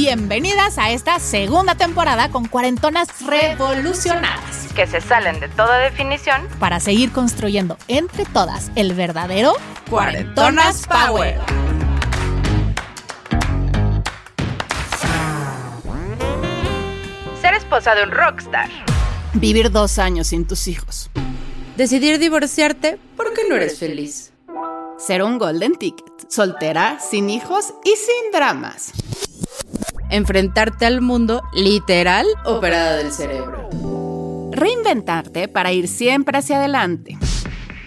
Bienvenidas a esta segunda temporada con cuarentonas revolucionadas. Que se salen de toda definición. Para seguir construyendo entre todas el verdadero Cuarentonas Power. Ser esposa de un rockstar. Vivir dos años sin tus hijos. Decidir divorciarte porque no eres feliz. Ser un golden ticket. Soltera, sin hijos y sin dramas. Enfrentarte al mundo literal operada del cerebro. Reinventarte para ir siempre hacia adelante.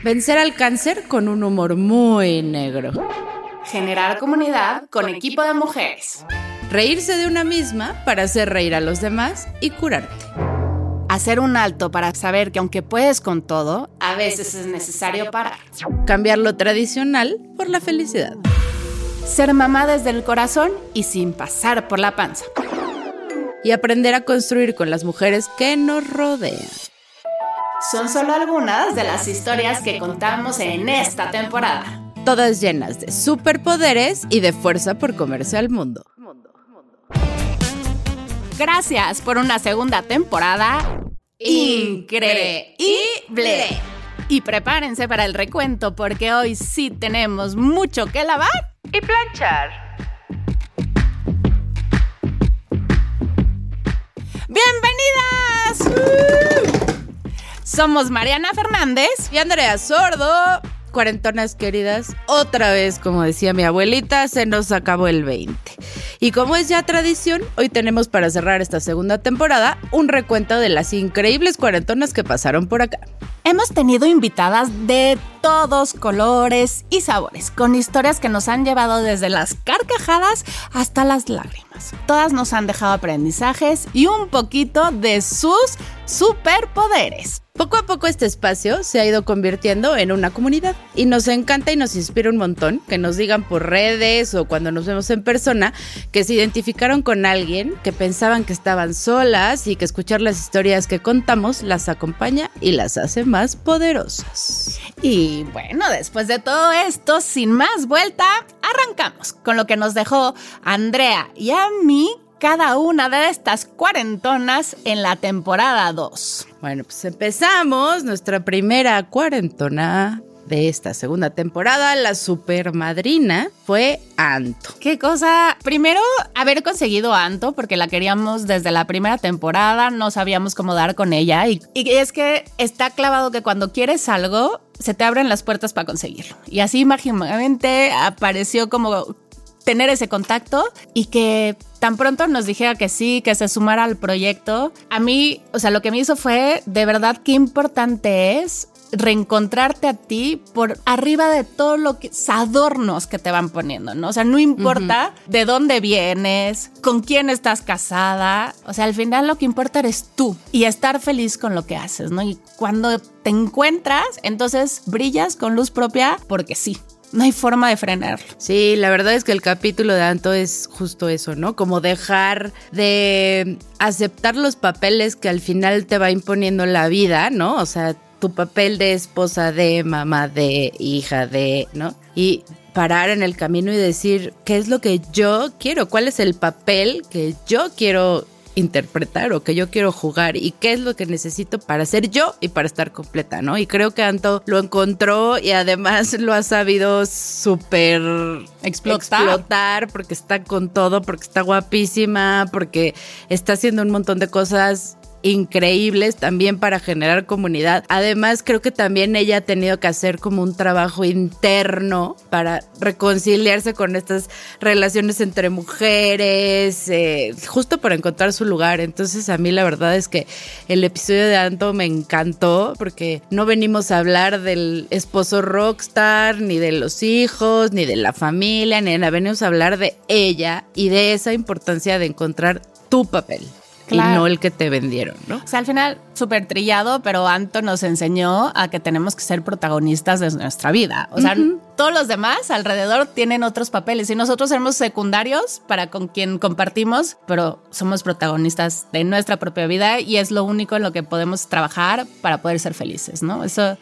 Vencer al cáncer con un humor muy negro. Generar comunidad con equipo de mujeres. Reírse de una misma para hacer reír a los demás y curarte. Hacer un alto para saber que aunque puedes con todo, a veces es necesario parar. Cambiar lo tradicional por la felicidad. Ser mamá desde el corazón y sin pasar por la panza. Y aprender a construir con las mujeres que nos rodean. Son solo algunas de las historias que contamos en esta temporada. Todas llenas de superpoderes y de fuerza por comerse al mundo. Gracias por una segunda temporada increíble. Y prepárense para el recuento porque hoy sí tenemos mucho que lavar Y planchar. ¡Bienvenidas! Somos Mariana Fernández. Y Andrea Sordo. Cuarentonas queridas, otra vez, como decía mi abuelita, se nos acabó el 20. Y como es ya tradición, hoy tenemos para cerrar esta segunda temporada un recuento de las increíbles cuarentonas que pasaron por acá. Hemos tenido invitadas de todos colores y sabores, con historias que nos han llevado desde las carcajadas hasta las lágrimas. Todas nos han dejado aprendizajes y un poquito de sus superpoderes. Poco a poco este espacio se ha ido convirtiendo en una comunidad y nos encanta y nos inspira un montón que nos digan por redes o cuando nos vemos en persona que se identificaron con alguien, que pensaban que estaban solas y que escuchar las historias que contamos las acompaña y las hace más poderosas. Y bueno, después de todo esto, sin más vuelta, arrancamos con lo que nos dejó Andrea y a mí cada una de estas cuarentonas en la temporada 2. Bueno, pues empezamos nuestra primera cuarentona de esta segunda temporada. La supermadrina fue Anto. Qué cosa. Primero, haber conseguido a Anto, porque la queríamos desde la primera temporada, no sabíamos cómo dar con ella. Y, y es que está clavado que cuando quieres algo, se te abren las puertas para conseguirlo. Y así mágicamente apareció como tener ese contacto y que tan pronto nos dijera que sí, que se sumara al proyecto. A mí, o sea, lo que me hizo fue de verdad qué importante es reencontrarte a ti por arriba de todo lo que adornos que te van poniendo, ¿no? O sea, no importa de dónde vienes, con quién estás casada, o sea, al final lo que importa eres tú y estar feliz con lo que haces, ¿no? Y cuando te encuentras, entonces brillas con luz propia porque sí. No hay forma de frenarlo. Sí, la verdad es que el capítulo de Anto es justo eso, ¿no? Como dejar de aceptar los papeles que al final te va imponiendo la vida, ¿no? O sea, tu papel de esposa de, mamá de, hija de, ¿no? Y parar en el camino y decir, ¿qué es lo que yo quiero? ¿Cuál es el papel que yo quiero interpretar o que yo quiero jugar y qué es lo que necesito para ser yo y para estar completa, ¿no? Y creo que Anto lo encontró y además lo ha sabido súper Explotar. explotar porque está con todo, porque está guapísima, porque está haciendo un montón de cosas increíbles también para generar comunidad. Además, creo que también ella ha tenido que hacer como un trabajo interno para reconciliarse con estas relaciones entre mujeres, eh, justo para encontrar su lugar. Entonces, a mí la verdad es que el episodio de Anto me encantó porque no venimos a hablar del esposo rockstar, ni de los hijos, ni de la familia, ni nada. Venimos a hablar de ella y de esa importancia de encontrar tu papel. Y no el que te vendieron, ¿no? O sea, al final, súper trillado, pero Anto nos enseñó a que tenemos que ser protagonistas de nuestra vida. O sea, todos los demás alrededor tienen otros papeles y nosotros somos secundarios para con quien compartimos, pero somos protagonistas de nuestra propia vida y es lo único en lo que podemos trabajar para poder ser felices, ¿no? Eso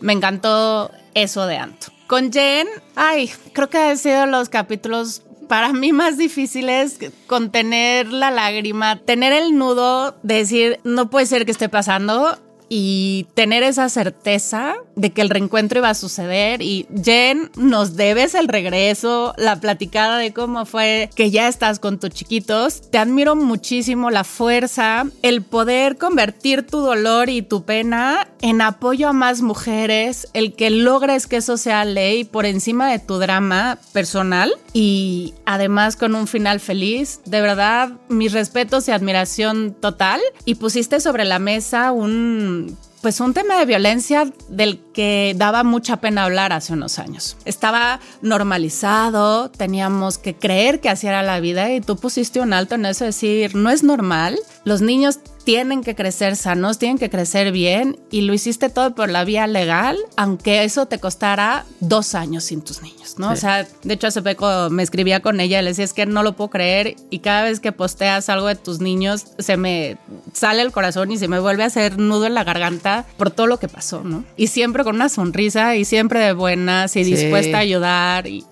me encantó eso de Anto. Con Jen, ay, creo que han sido los capítulos para mí más difíciles contener la lágrima, tener el nudo, decir, no puede ser que esté pasando y tener esa certeza de que el reencuentro iba a suceder y Jen nos debes el regreso, la platicada de cómo fue que ya estás con tus chiquitos. Te admiro muchísimo la fuerza, el poder convertir tu dolor y tu pena en apoyo a más mujeres, el que logres que eso sea ley por encima de tu drama personal y además con un final feliz. De verdad, mis respetos y admiración total y pusiste sobre la mesa un pues un tema de violencia del que daba mucha pena hablar hace unos años. Estaba normalizado, teníamos que creer que así era la vida y tú pusiste un alto en eso, decir, no es normal, los niños tienen que crecer sanos, tienen que crecer bien y lo hiciste todo por la vía legal, aunque eso te costara dos años sin tus niños, ¿no? O sea, de hecho hace poco me escribía con ella y le decía, es que no lo puedo creer y cada vez que posteas algo de tus niños se me sale el corazón y se me vuelve a hacer nudo en la garganta por todo lo que pasó, ¿no? Y siempre con una sonrisa y siempre de buenas y dispuesta a ayudar y...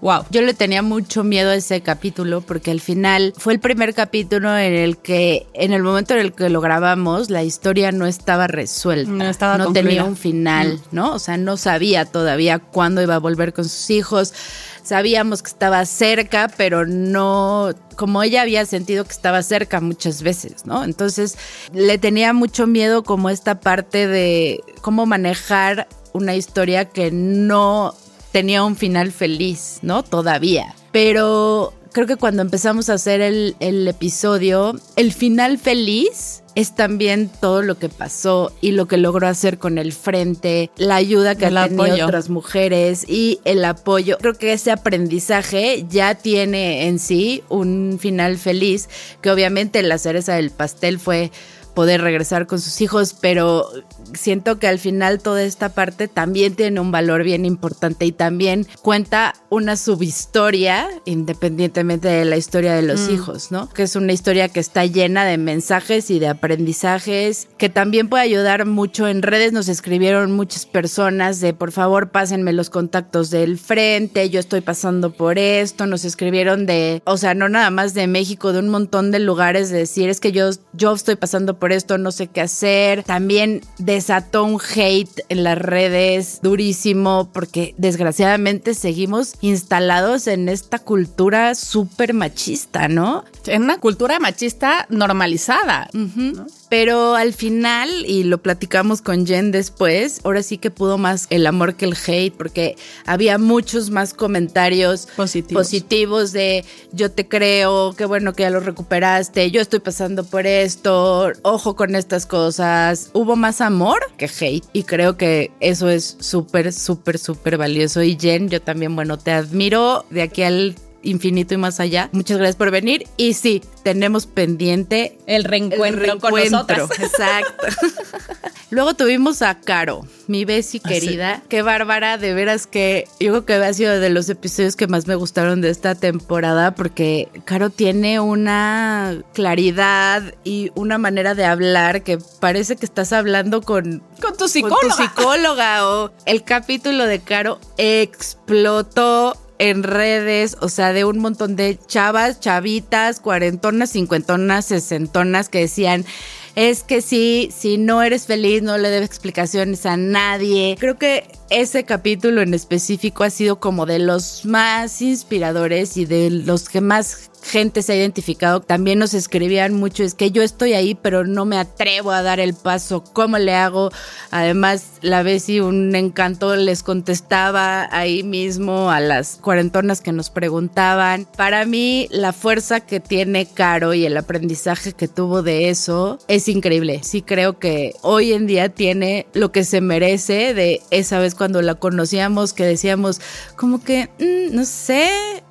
Wow. Yo le tenía mucho miedo a ese capítulo porque al final fue el primer capítulo en el que, en el momento en el que lo grabamos, la historia no estaba resuelta. No estaba No tenía un final, mm. ¿no? O sea, no sabía todavía cuándo iba a volver con sus hijos. Sabíamos que estaba cerca, pero no, como ella había sentido que estaba cerca muchas veces, ¿no? Entonces le tenía mucho miedo como esta parte de cómo manejar una historia que no tenía un final feliz, ¿no? Todavía. Pero creo que cuando empezamos a hacer el, episodio, el final feliz es también todo lo que pasó y lo que logró hacer con el frente, la ayuda que ha tenido otras mujeres y el apoyo. Creo que ese aprendizaje ya tiene en sí un final feliz, que obviamente la cereza del pastel fue poder regresar con sus hijos, pero siento que al final toda esta parte también tiene un valor bien importante y también cuenta una subhistoria independientemente de la historia de los mm. hijos, ¿no? Que es una historia que está llena de mensajes y de aprendizajes, que también puede ayudar mucho. En redes nos escribieron muchas personas de por favor pásenme los contactos del frente, yo estoy pasando por esto, nos escribieron de, o sea, no nada más de México, de un montón de lugares de decir, es que yo, yo estoy pasando por esto, no sé qué hacer. También desató un hate en las redes durísimo porque desgraciadamente seguimos instalados en esta cultura súper machista, ¿no? En una cultura machista normalizada. Pero al final, y lo platicamos con Jen después, ahora sí que pudo más el amor que el hate, porque había muchos más comentarios positivos, positivos de yo te creo, qué bueno que ya lo recuperaste, yo estoy pasando por esto, ojo con estas cosas. Hubo más amor que hate, y creo que eso es súper, súper, súper valioso. Y Jen, yo también, bueno, te admiro de aquí al infinito y más allá. Muchas gracias por venir. Y sí, tenemos pendiente el reencuentro, con nosotras. Exacto. Luego tuvimos a Caro, mi Bessie ah, querida. Qué bárbara, de veras que yo creo que ha sido de los episodios que más me gustaron de esta temporada porque Caro tiene una claridad y una manera de hablar que parece que estás hablando con, con tu psicóloga. Con tu psicóloga o el capítulo de Caro explotó en redes, o sea, de un montón de chavas, chavitas, cuarentonas, cincuentonas, sesentonas que decían, es que sí, si no eres feliz, no le debes explicaciones a nadie. Creo que ese capítulo en específico ha sido como de los más inspiradores y de los que más gente se ha identificado. También nos escribían mucho, es que yo estoy ahí, pero no me atrevo a dar el paso. ¿Cómo le hago? Además, la y un encanto les contestaba ahí mismo a las cuarentonas que nos preguntaban. Para mí, la fuerza que tiene Caro y el aprendizaje que tuvo de eso es increíble. Sí creo que hoy en día tiene lo que se merece de esa vez cuando la conocíamos, que decíamos como que, mm, no sé,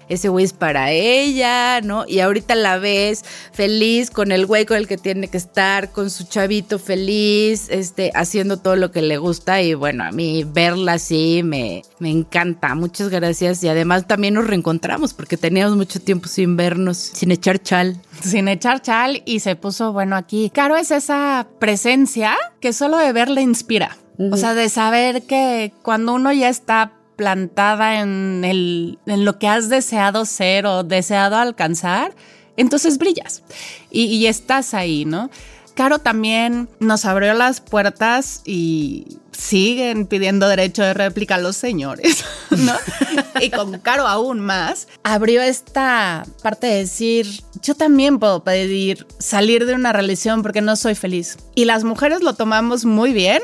ese güey es para ella, ¿no? Y ahorita la ves feliz con el güey con el que tiene que estar, con su chavito feliz, este, haciendo todo lo que le gusta y bueno, a mí verla así me, me encanta. Muchas gracias y además también nos reencontramos porque teníamos mucho tiempo sin vernos, sin echar chal. Sin echar chal y se puso bueno aquí. Caro es esa presencia que solo de verla inspira. O sea, de saber que cuando uno ya está plantada en, el, en lo que has deseado ser o deseado alcanzar, entonces brillas y, y estás ahí, ¿no? Caro también nos abrió las puertas y siguen pidiendo derecho de réplica a los señores, ¿no? y con Caro aún más, abrió esta parte de decir, yo también puedo pedir salir de una relación porque no soy feliz. Y las mujeres lo tomamos muy bien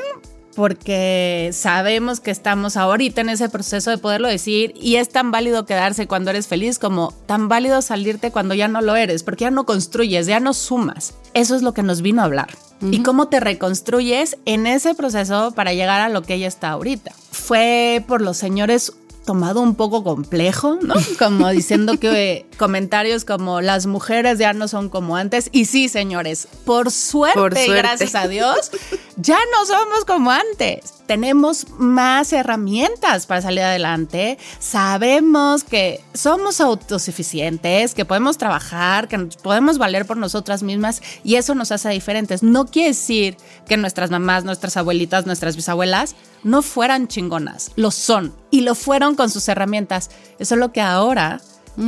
porque sabemos que estamos ahorita en ese proceso de poderlo decir y es tan válido quedarse cuando eres feliz como tan válido salirte cuando ya no lo eres, porque ya no construyes, ya no sumas. Eso es lo que nos vino a hablar. Y cómo te reconstruyes en ese proceso para llegar a lo que ella está ahorita. Fue por los señores tomado un poco complejo, ¿no? Como diciendo que comentarios como las mujeres ya no son como antes. Y sí, señores, por suerte, por suerte. gracias a Dios, ya no somos como antes. Tenemos más herramientas para salir adelante. Sabemos que somos autosuficientes, que podemos trabajar, que nos podemos valer por nosotras mismas y eso nos hace diferentes. No quiere decir que nuestras mamás, nuestras abuelitas, nuestras bisabuelas no fueran chingonas. Lo son y lo fueron con sus herramientas. Eso es lo que ahora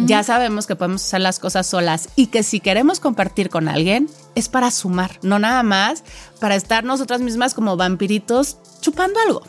ya sabemos que podemos hacer las cosas solas y que si queremos compartir con alguien es para sumar, no nada más para estar nosotras mismas como vampiritos chupando algo,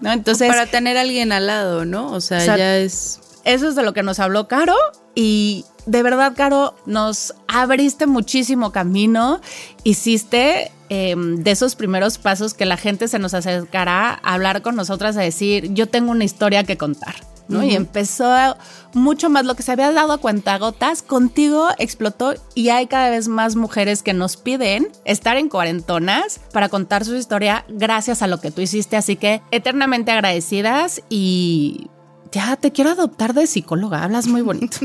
¿no? Entonces... para tener a alguien al lado, ¿no? O sea, ya es... Eso es de lo que nos habló Caro y de verdad, Caro, nos abriste muchísimo camino, hiciste em, de esos primeros pasos que la gente se nos acercará a hablar con nosotras, a decir, yo tengo una historia que contar. Y empezó mucho más lo que se había dado a cuentagotas, contigo explotó y hay cada vez más mujeres que nos piden estar en cuarentonas para contar su historia gracias a lo que tú hiciste, así que eternamente agradecidas y ya te quiero adoptar de psicóloga, hablas muy bonito.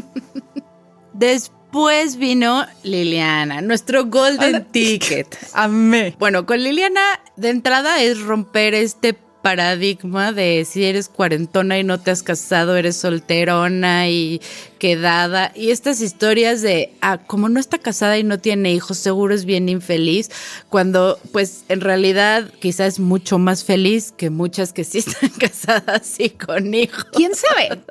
Después vino Liliana, nuestro golden ticket. Amé. Bueno, con Liliana de entrada es romper este paradigma de si eres cuarentona y no te has casado, eres solterona y quedada. Y estas historias de, ah, como no está casada y no tiene hijos, seguro es bien infeliz, cuando pues en realidad quizás es mucho más feliz que muchas que sí están casadas y con hijos. ¿Quién sabe?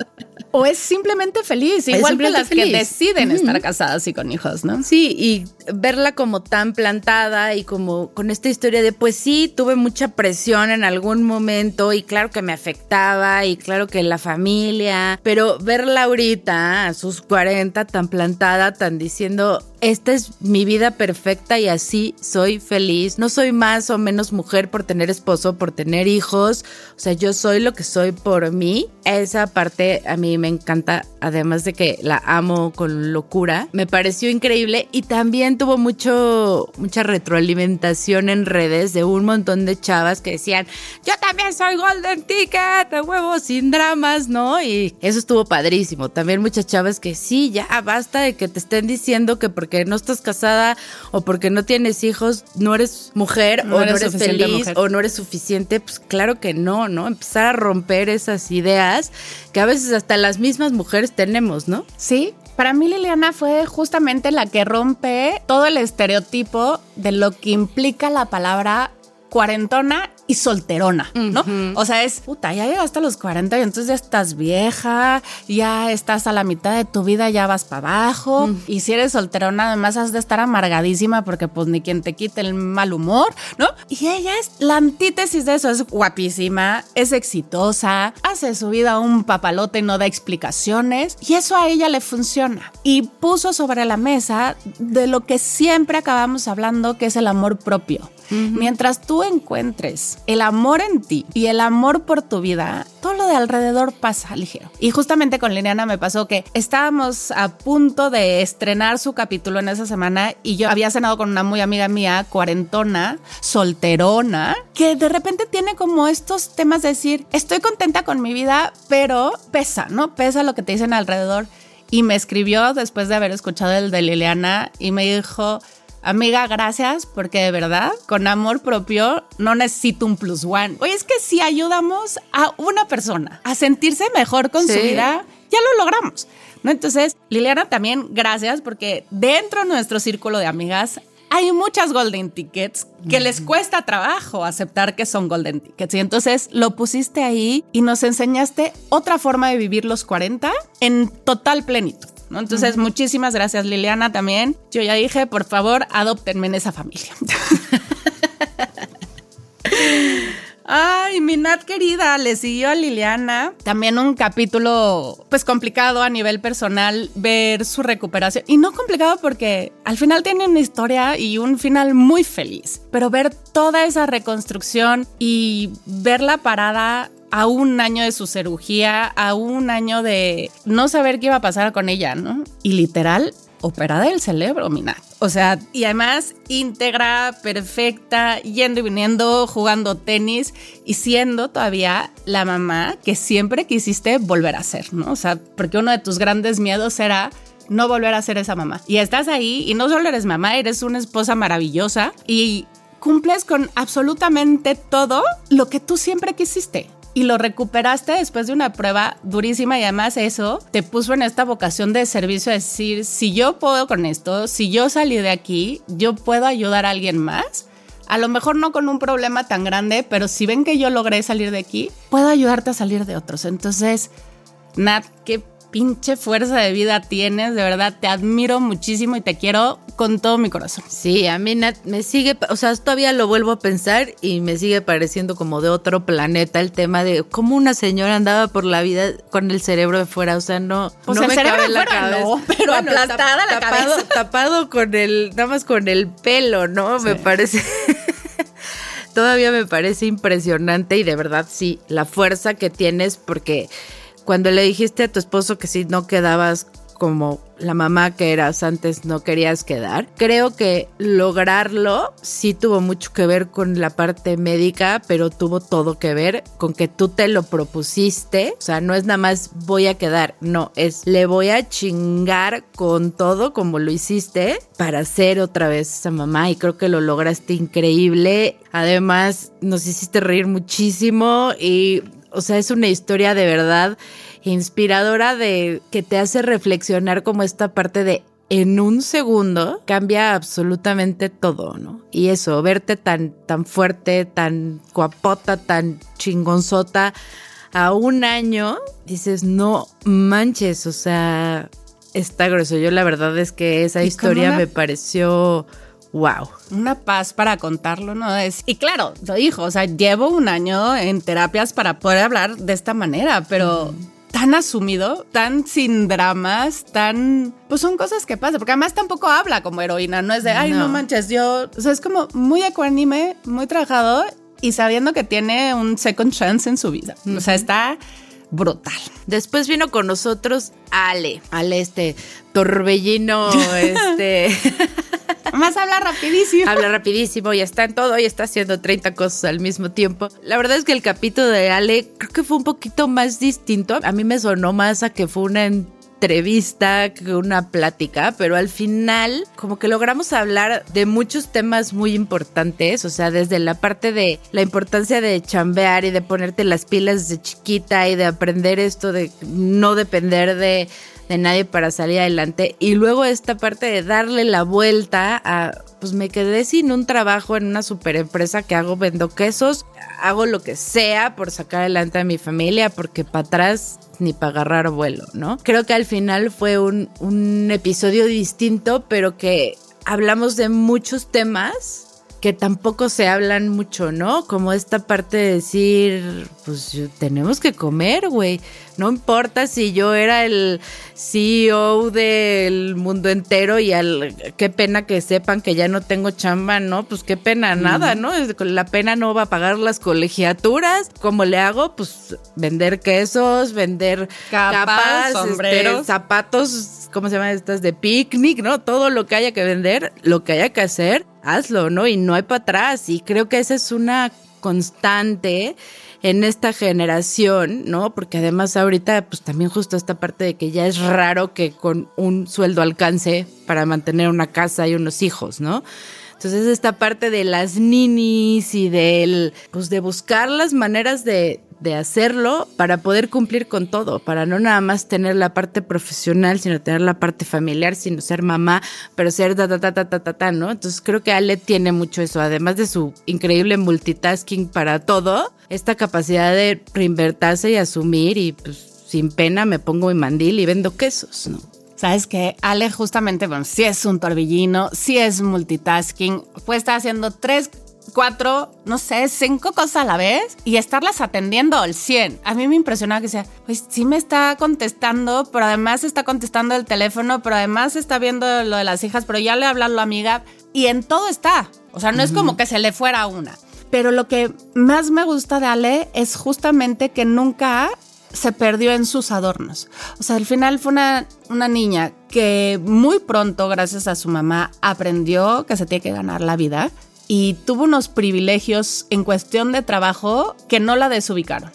O es simplemente feliz, igual que las que deciden estar casadas y con hijos, ¿no? Sí, y verla como tan plantada y como con esta historia de, pues sí, tuve mucha presión en algún momento y claro que me afectaba y claro que la familia, pero verla ahorita a sus 40 tan plantada, tan diciendo, esta es mi vida perfecta y así soy feliz. No soy más o menos mujer por tener esposo, por tener hijos. O sea, yo soy lo que soy por mí. Esa parte a mí me encanta, además de que la amo con locura. Me pareció increíble y también tuvo mucho, mucha retroalimentación en redes de un montón de chavas que decían, yo también soy Golden Ticket, de huevo, sin dramas, ¿no? Y eso estuvo padrísimo. También muchas chavas que sí, ya basta de que te estén diciendo que porque porque no estás casada o porque no tienes hijos, no eres mujer o no eres feliz o no eres suficiente, pues claro que no, ¿no? Empezar a romper esas ideas que a veces hasta las mismas mujeres tenemos, ¿no? Sí, para mí Liliana fue justamente la que rompe todo el estereotipo de lo que implica la palabra cuarentona y solterona, ¿no? O sea, es, puta, ya llegaste a los 40 y entonces ya estás vieja, ya estás a la mitad de tu vida, ya vas para abajo. Y si eres solterona, además has de estar amargadísima porque pues ni quien te quite el mal humor, ¿no? Y ella es la antítesis de eso, es guapísima, es exitosa, hace su vida un papalote y no da explicaciones. Y eso a ella le funciona. Y puso sobre la mesa de lo que siempre acabamos hablando, que es el amor propio. Mientras tú encuentres el amor en ti y el amor por tu vida, todo lo de alrededor pasa ligero. Y justamente con Liliana me pasó que estábamos a punto de estrenar su capítulo en esa semana y yo había cenado con una muy amiga mía, cuarentona, solterona, que de repente tiene como estos temas de decir, estoy contenta con mi vida, pero pesa, ¿no? Pesa lo que te dicen alrededor. y me escribió después de haber escuchado el de Liliana y me dijo, amiga, gracias, porque de verdad, con amor propio, no necesito un plus one. Oye, es que si ayudamos a una persona a sentirse mejor con su vida, ya lo logramos. ¿no? Entonces, Liliana, también gracias, porque dentro de nuestro círculo de amigas hay muchas golden tickets que les cuesta trabajo aceptar que son golden tickets. Y entonces lo pusiste ahí y nos enseñaste otra forma de vivir los 40 en total plenitud. ¿No? Entonces, muchísimas gracias Liliana también. Yo ya dije, por favor, adoptenme en esa familia. Ay, mi Nat querida, le siguió a Liliana. También un capítulo, pues complicado a nivel personal, ver su recuperación. Y no complicado porque al final tiene una historia y un final muy feliz. Pero ver toda esa reconstrucción y verla parada a un año de su cirugía, a un año de no saber qué iba a pasar con ella, ¿no? Y literal, operada el cerebro, Mina. O sea, y además íntegra, perfecta, yendo y viniendo, jugando tenis y siendo todavía la mamá que siempre quisiste volver a ser, ¿no? O sea, porque uno de tus grandes miedos era no volver a ser esa mamá. Y estás ahí y no solo eres mamá, eres una esposa maravillosa y cumples con absolutamente todo lo que tú siempre quisiste y lo recuperaste después de una prueba durísima y además eso te puso en esta vocación de servicio, de decir, si yo puedo con esto, si yo salí de aquí, yo puedo ayudar a alguien más. A lo mejor no con un problema tan grande, pero si ven que yo logré salir de aquí, puedo ayudarte a salir de otros. Entonces, Nat, qué pinche fuerza de vida tienes, de verdad te admiro muchísimo y te quiero con todo mi corazón. Sí, a mí me sigue, o sea, todavía lo vuelvo a pensar y me sigue pareciendo como de otro planeta el tema de cómo una señora andaba por la vida con el cerebro de fuera, o sea, no, pues no el cerebro de fuera, no, pero aplastada la tapado, cabeza. Tapado con el, nada más con el pelo, ¿no? Me parece todavía me parece impresionante y de verdad sí, la fuerza que tienes porque cuando le dijiste a tu esposo que si no quedabas como la mamá que eras antes no querías quedar. Creo que lograrlo sí tuvo mucho que ver con la parte médica, pero tuvo todo que ver con que tú te lo propusiste. O sea, no es nada más voy a quedar, no, es le voy a chingar con todo como lo hiciste para ser otra vez esa mamá y creo que lo lograste increíble. Además, nos hiciste reír muchísimo y o sea, es una historia de verdad inspiradora de que te hace reflexionar como esta parte de en un segundo cambia absolutamente todo, ¿no? Y eso, verte tan, tan fuerte, tan guapota, tan chingonzota a un año, dices, no manches, o sea, está grueso. Yo la verdad es que esa historia me pareció wow. Una paz para contarlo, ¿no? Es, y claro, lo dijo, o sea, llevo un año en terapias para poder hablar de esta manera, pero... Tan asumido, tan sin dramas, tan. Pues son cosas que pasan, porque además tampoco habla como heroína, no es de, ay, no, manches, yo. O sea, es como muy ecuánime, muy trabajado y sabiendo que tiene un second chance en su vida. O sea, está brutal. Después vino con nosotros Ale, Ale este torbellino, este... Más habla rapidísimo. Habla rapidísimo y está en todo y está haciendo 30 cosas al mismo tiempo. La verdad es que el capítulo de Ale creo que fue un poquito más distinto. A mí me sonó más a que fue una entrevista que una plática, pero al final como que logramos hablar de muchos temas muy importantes, o sea, desde la parte de la importancia de chambear y de ponerte las pilas desde chiquita y de aprender esto de no depender de de nadie para salir adelante. Y luego esta parte de darle la vuelta a, pues me quedé sin un trabajo en una super empresa que hago, vendo quesos, hago lo que sea por sacar adelante a mi familia, porque para atrás ni para agarrar vuelo, ¿no? Creo que al final fue un, un episodio distinto, pero que hablamos de muchos temas que tampoco se hablan mucho, ¿no? Como esta parte de decir, pues tenemos que comer, güey. No importa si yo era el CEO del mundo entero y al qué pena que sepan que ya no tengo chamba, ¿no? Pues qué pena, nada, ¿no? La pena no va a pagar las colegiaturas. ¿Cómo le hago? Pues vender quesos, vender capas, este, sombreros, zapatos, ¿cómo se llaman estas? De picnic, ¿no? Todo lo que haya que vender, lo que haya que hacer hazlo, ¿no? Y no hay para atrás. Y creo que esa es una constante en esta generación, ¿no? Porque además ahorita, pues también justo esta parte de que ya es raro que con un sueldo alcance para mantener una casa y unos hijos, ¿no? Entonces esta parte de las ninis y del, pues de buscar las maneras de, de hacerlo para poder cumplir con todo, para no nada más tener la parte profesional, sino tener la parte familiar, sino ser mamá, pero ser ta ta ta ta ta ta, ta ¿no? Entonces creo que Ale tiene mucho eso, además de su increíble multitasking para todo, esta capacidad de reinvertirse y asumir y pues sin pena me pongo mi mandil y vendo quesos, ¿no? Sabes que Ale justamente, bueno, sí es un torbellino, sí es multitasking, puede estar haciendo tres cuatro, no sé, cinco cosas a la vez y estarlas atendiendo al 100. A mí me impresionaba que sea, pues sí me está contestando, pero además está contestando el teléfono, pero además está viendo lo de las hijas, pero ya le habla a la amiga y en todo está. O sea, no es como que se le fuera una. Pero lo que más me gusta de Ale es justamente que nunca se perdió en sus adornos. O sea, al final fue una, una niña que muy pronto, gracias a su mamá, aprendió que se tiene que ganar la vida y tuvo unos privilegios en cuestión de trabajo que no la desubicaron.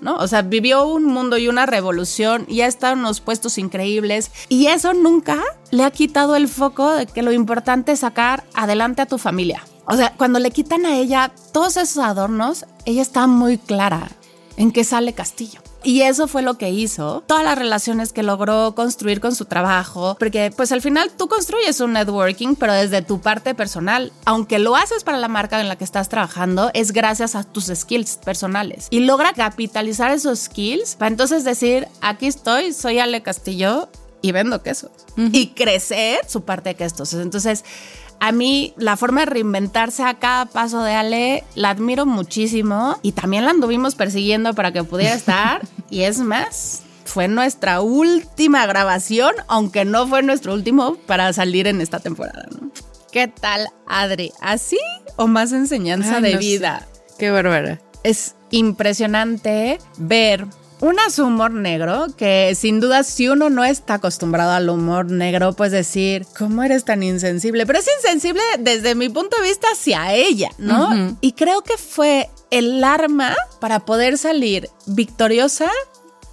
¿no? O sea, vivió un mundo y una revolución y ha estado en unos puestos increíbles y eso nunca le ha quitado el foco de que lo importante es sacar adelante a tu familia. O sea, cuando le quitan a ella todos esos adornos, ella está muy clara en que sale Castillo. Y eso fue lo que hizo, todas las relaciones que logró construir con su trabajo, porque pues al final tú construyes un networking, pero desde tu parte personal, aunque lo haces para la marca en la que estás trabajando, es gracias a tus skills personales. Y logra capitalizar esos skills para entonces decir, aquí estoy, soy Ale Castillo y vendo quesos. Y crecer su parte de quesos. Entonces, a mí la forma de reinventarse a cada paso de Ale la admiro muchísimo y también la anduvimos persiguiendo para que pudiera estar y es más, fue nuestra última grabación, aunque no fue nuestro último para salir en esta temporada. ¿Qué tal, Adri? ¿Así o más enseñanza de vida? Qué bárbara. Es impresionante ver un humor negro que sin duda si uno no está acostumbrado al humor negro, pues decir, ¿cómo eres tan insensible? Pero es insensible desde mi punto de vista hacia ella, ¿no? Y creo que fue el arma para poder salir victoriosa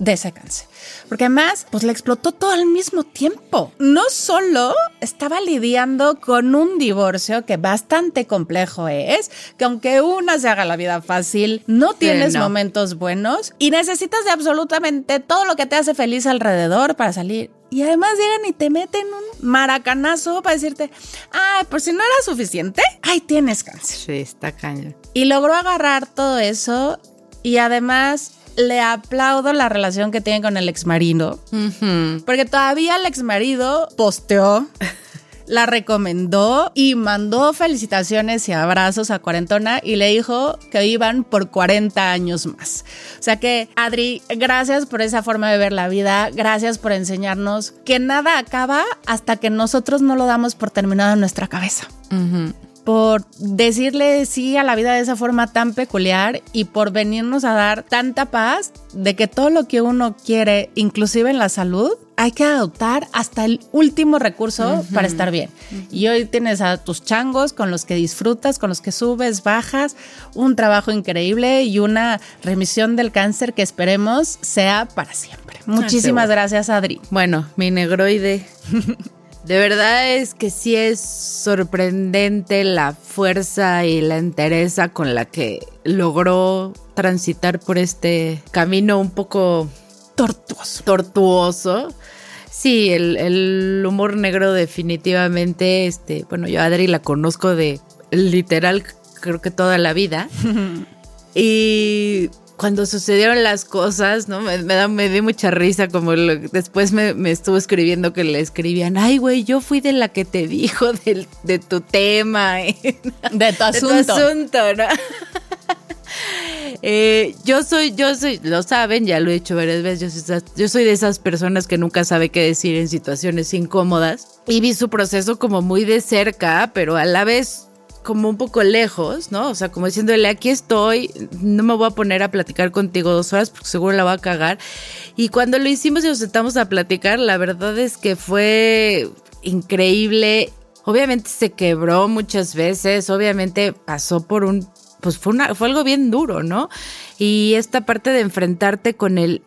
de ese cáncer. Porque además, pues le explotó todo al mismo tiempo. No solo estaba lidiando con un divorcio que bastante complejo es, que aunque una se haga la vida fácil, no tienes momentos buenos y necesitas de absolutamente todo lo que te hace feliz alrededor para salir. Y además llegan y te meten un maracanazo para decirte, ay, por si no era suficiente, ahí tienes cáncer. Sí, está cañón. Y logró agarrar todo eso y además le aplaudo la relación que tiene con el ex marido. Porque todavía el ex marido posteó, la recomendó y mandó felicitaciones y abrazos a Cuarentona y le dijo que iban por 40 años más. O sea que, Adri, gracias por esa forma de ver la vida. Gracias por enseñarnos que nada acaba hasta que nosotros no lo damos por terminado en nuestra cabeza por decirle sí a la vida de esa forma tan peculiar y por venirnos a dar tanta paz de que todo lo que uno quiere, inclusive en la salud, hay que adoptar hasta el último recurso para estar bien. Y hoy tienes a tus changos con los que disfrutas, con los que subes, bajas, un trabajo increíble y una remisión del cáncer que esperemos sea para siempre. Ah, Muchísimas gracias, Adri. Bueno, mi negroide. De verdad es que sí es sorprendente la fuerza y la entereza con la que logró transitar por este camino un poco tortuoso. Tortuoso. Sí, el, humor negro definitivamente, este, bueno, yo a Adri la conozco de literal creo que toda la vida. y cuando sucedieron las cosas, ¿no? Me, da, me dio mucha risa, como después me, estuvo escribiendo que le escribían, ay, güey, yo fui de la que te dijo de tu tema. De tu asunto. De tu asunto, ¿no? Eh, yo soy, yo soy, lo saben, ya lo he hecho varias veces, yo soy de esas personas que nunca sabe qué decir en situaciones incómodas y vi su proceso como muy de cerca, pero a la vez como un poco lejos, ¿no? O sea, como diciéndole, aquí estoy, no me voy a poner a platicar contigo dos horas porque seguro la va a cagar. Y cuando lo hicimos y nos sentamos a platicar, la verdad es que fue increíble. Obviamente se quebró muchas veces, obviamente pasó por un pues fue, una, fue algo bien duro, ¿no? Y esta parte de enfrentarte con el,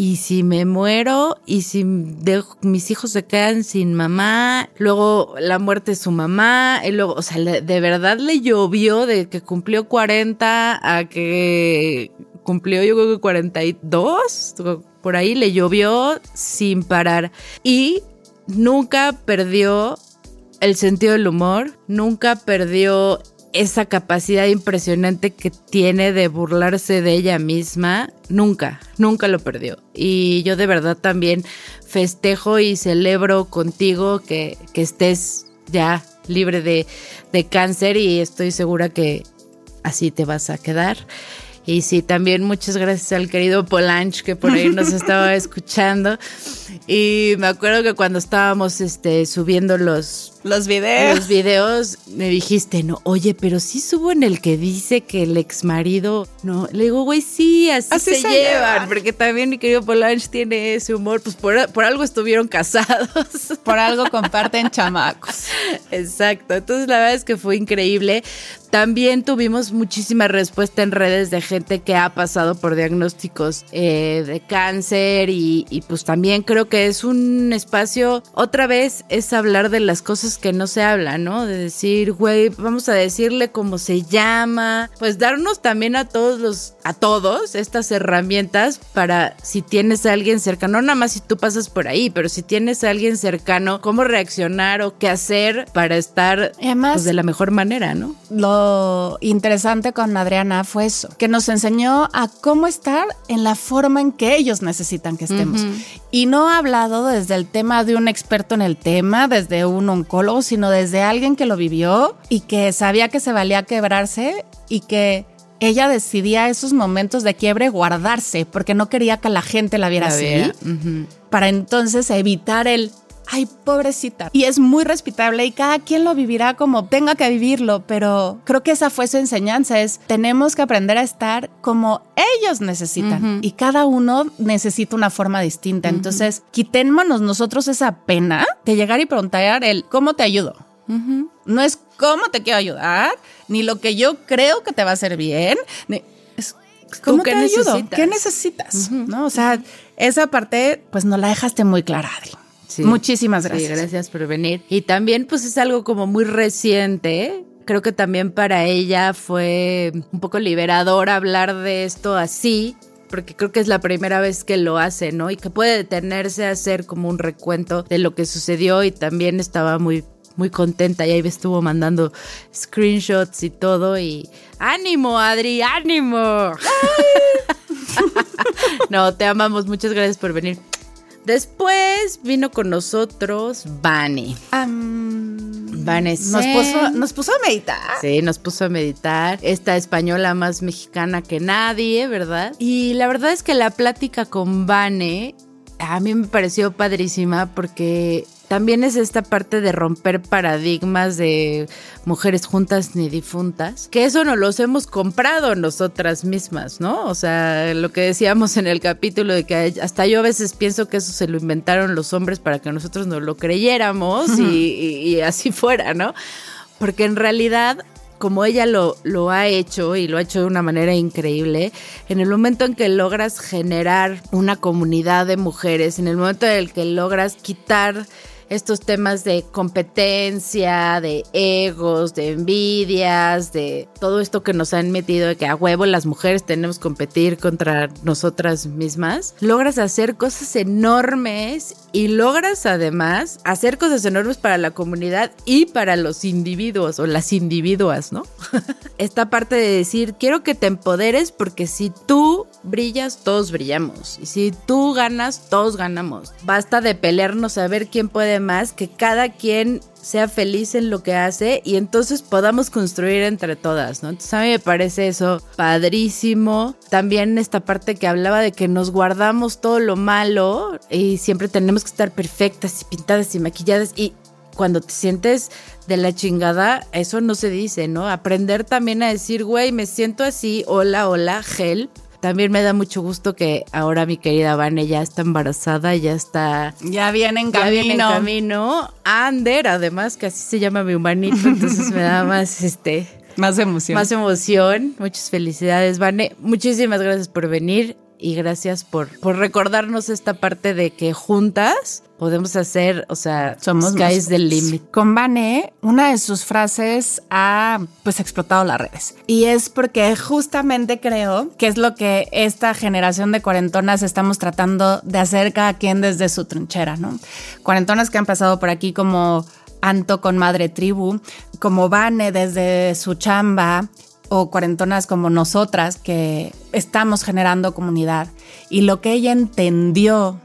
y si me muero y si mis hijos se quedan sin mamá, luego la muerte de su mamá, y luego, o sea, de verdad le llovió de que cumplió 40 a que cumplió yo creo que 42, por ahí le llovió sin parar. Y nunca perdió el sentido del humor, nunca perdió esa capacidad impresionante que tiene de burlarse de ella misma, nunca, nunca lo perdió. Y yo de verdad también festejo y celebro contigo que, estés ya libre de, de cáncer y estoy segura que así te vas a quedar. Y sí, también muchas gracias al querido Polanch que por ahí nos estaba escuchando. Y me acuerdo que cuando estábamos este, subiendo los, los videos. Los videos me dijiste, no, oye, pero sí subo en el que dice que el ex marido, no, le digo, güey, sí, así, se, llevan, porque también mi querido Polanch tiene ese humor, pues por, por algo estuvieron casados. Por algo comparten chamacos. Exacto, entonces la verdad es que fue increíble. También tuvimos muchísima respuesta en redes de gente que ha pasado por diagnósticos eh, de cáncer y, y pues también creo que es un espacio, otra vez, es hablar de las cosas que no se habla, ¿no? De decir, güey, vamos a decirle cómo se llama, pues darnos también a todos los, a todos estas herramientas para si tienes a alguien cercano, no nada más si tú pasas por ahí, pero si tienes a alguien cercano, cómo reaccionar o qué hacer para estar pues, de la mejor manera, ¿no? Lo interesante con Adriana fue eso, que nos enseñó a cómo estar en la forma en que ellos necesitan que estemos. Y no ha hablado desde el tema de un experto en el tema, desde un oncólogo, sino desde alguien que lo vivió y que sabía que se valía quebrarse y que ella decidía esos momentos de quiebre guardarse porque no quería que la gente la viera así. Para entonces evitar el ay, pobrecita. Y es muy respetable y cada quien lo vivirá como tenga que vivirlo, pero creo que esa fue su enseñanza, es tenemos que aprender a estar como ellos necesitan. Y cada uno necesita una forma distinta. Entonces, quitémonos nosotros esa pena de llegar y preguntar el cómo te ayudo. No es cómo te quiero ayudar, ni lo que yo creo que te va a hacer bien, es cómo te ayudo, qué necesitas, ¿no? O sea, esa parte pues no la dejaste muy clara, Adri. Muchísimas gracias. gracias por venir. Y también pues es algo como muy reciente. Creo que también para ella fue un poco liberador hablar de esto así, porque creo que es la primera vez que lo hace, ¿no? Y que puede detenerse a hacer como un recuento de lo que sucedió y también estaba muy muy contenta y ahí estuvo mandando screenshots y todo y ánimo Adri, ánimo. no, te amamos, muchas gracias por venir. Después vino con nosotros Vane. Um, nos puso, nos puso a meditar. Sí, nos puso a meditar. Esta española más mexicana que nadie, ¿verdad? Y la verdad es que la plática con Vane a mí me pareció padrísima porque también es esta parte de romper paradigmas de mujeres juntas ni difuntas, que eso no los hemos comprado nosotras mismas, ¿no? O sea, lo que decíamos en el capítulo de que hasta yo a veces pienso que eso se lo inventaron los hombres para que nosotros no lo creyéramos y, así fuera, ¿no? Porque en realidad como ella lo, lo, ha hecho y lo ha hecho de una manera increíble, en el momento en que logras generar una comunidad de mujeres, en el momento en el que logras quitar estos temas de competencia, de egos, de envidias, de todo esto que nos han metido de que a huevo las mujeres tenemos que competir contra nosotras mismas, logras hacer cosas enormes y logras además hacer cosas enormes para la comunidad y para los individuos o las individuas, ¿no? Esta parte de decir, quiero que te empoderes porque si tú brillas, todos brillamos. Y si tú ganas, todos ganamos. Basta de pelearnos a ver quién puede más, que cada quien sea feliz en lo que hace y entonces podamos construir entre todas, ¿no? Entonces a mí me parece eso padrísimo. También esta parte que hablaba de que nos guardamos todo lo malo y siempre tenemos que estar perfectas y pintadas y maquilladas y cuando te sientes de la chingada, eso no se dice, ¿no? Aprender también a decir, güey, me siento así, hola, hola, help también me da mucho gusto que ahora mi querida Vane ya está embarazada, ya está. Ya viene en camino. viene en camino. Ander, además, que así se llama mi humanito, entonces me da más este Más emoción. Más emoción. Muchas felicidades, Vane. Muchísimas gracias por venir y gracias por, por recordarnos esta parte de que juntas podemos hacer, o sea, somos guys del limit. Con Vane, una de sus frases ha pues explotado las redes. Y es porque justamente creo que es lo que esta generación de cuarentonas estamos tratando de hacer cada quien desde su trinchera, ¿no? Cuarentonas que han pasado por aquí como Anto con Madre Tribu, como Vane desde su chamba, o cuarentonas como nosotras que estamos generando comunidad y lo que ella entendió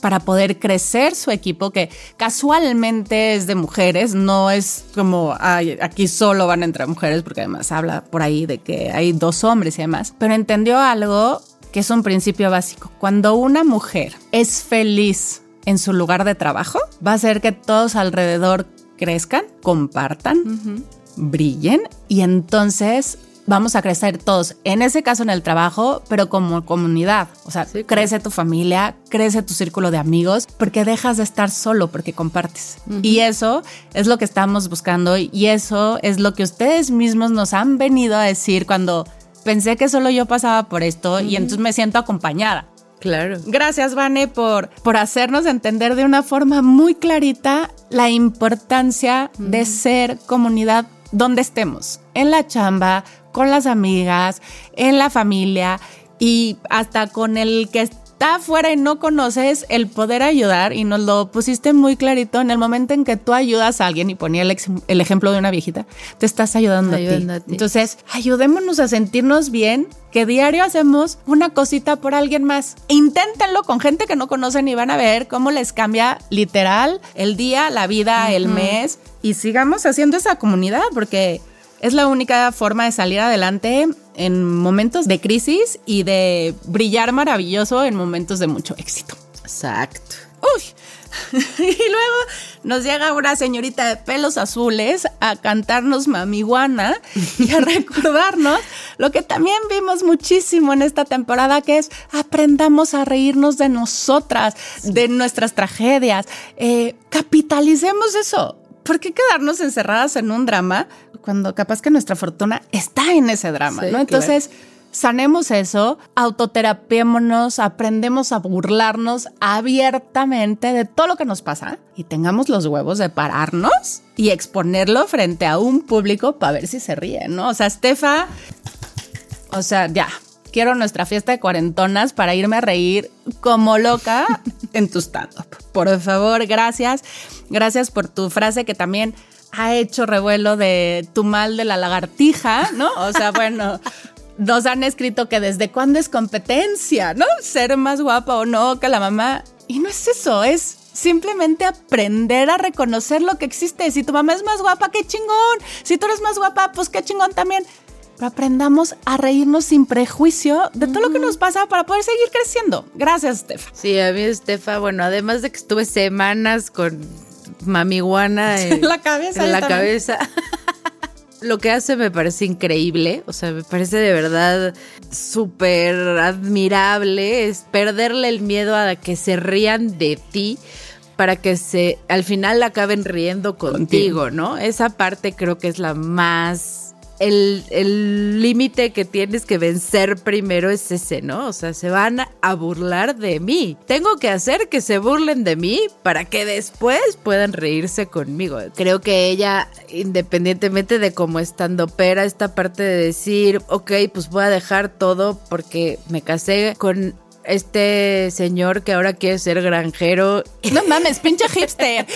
para poder crecer su equipo, que casualmente es de mujeres, no es como aquí solo van entre mujeres, porque además habla por ahí de que hay dos hombres y demás, pero entendió algo que es un principio básico. Cuando una mujer es feliz en su lugar de trabajo, va a hacer que todos alrededor crezcan, compartan, brillen y entonces vamos a crecer todos, en ese caso en el trabajo, pero como comunidad. O sea, crece tu familia, crece tu círculo de amigos, porque dejas de estar solo, porque compartes. Y eso es lo que estamos buscando y eso es lo que ustedes mismos nos han venido a decir cuando pensé que solo yo pasaba por esto y entonces me siento acompañada. Claro. Gracias, Vane, por, por hacernos entender de una forma muy clarita la importancia de ser comunidad donde estemos, en la chamba, con las amigas, en la familia y hasta con el que está afuera y no conoces el poder ayudar y nos lo pusiste muy clarito en el momento en que tú ayudas a alguien y ponía el, ejemplo de una viejita, te estás ayudando, a, ti. a, ti. Entonces, ayudémonos a sentirnos bien, que diario hacemos una cosita por alguien más. Inténtenlo con gente que no conocen y van a ver cómo les cambia literal el día, la vida, el mes y sigamos haciendo esa comunidad porque es la única forma de salir adelante en momentos de crisis y de brillar maravilloso en momentos de mucho éxito. Exacto. Uy. y luego nos llega una señorita de pelos azules a cantarnos mamiguana y a recordarnos lo que también vimos muchísimo en esta temporada, que es aprendamos a reírnos de nosotras, de nuestras tragedias. Eh, capitalicemos eso. ¿por qué quedarnos encerradas en un drama cuando capaz que nuestra fortuna está en ese drama? ¿no? Entonces, sanemos eso, autoterapiémonos, aprendemos a burlarnos abiertamente de todo lo que nos pasa y tengamos los huevos de pararnos y exponerlo frente a un público para ver si se ríe, ¿no? O sea, Estefa, o sea, ya, quiero nuestra fiesta de cuarentonas para irme a reír como loca en tu stand-up. Por favor, gracias. Gracias por tu frase que también ha hecho revuelo de tu mal de la lagartija, ¿no? O sea, bueno, nos han escrito que desde cuándo es competencia, ¿no? Ser más guapa o no que la mamá. Y no es eso, es simplemente aprender a reconocer lo que existe. Si tu mamá es más guapa, qué chingón. Si tú eres más guapa, pues qué chingón también. Pero aprendamos a reírnos sin prejuicio de todo lo que nos pasa para poder seguir creciendo. Gracias, Estefa. Sí, a mí, Estefa, bueno, además de que estuve semanas con mamiguana en, la cabeza. En la cabeza. Lo que hace me parece increíble, o sea, me parece de verdad súper admirable, es perderle el miedo a que se rían de ti para que se al final acaben riendo contigo, ¿no? Esa parte creo que es la más el límite que tienes que vencer primero es ese, ¿no? O sea, se van a burlar de mí. Tengo que hacer que se burlen de mí para que después puedan reírse conmigo. Creo que ella, independientemente de cómo estando pera, esta parte de decir, ok, pues voy a dejar todo porque me casé con este señor que ahora quiere ser granjero. No mames, pinche hipster.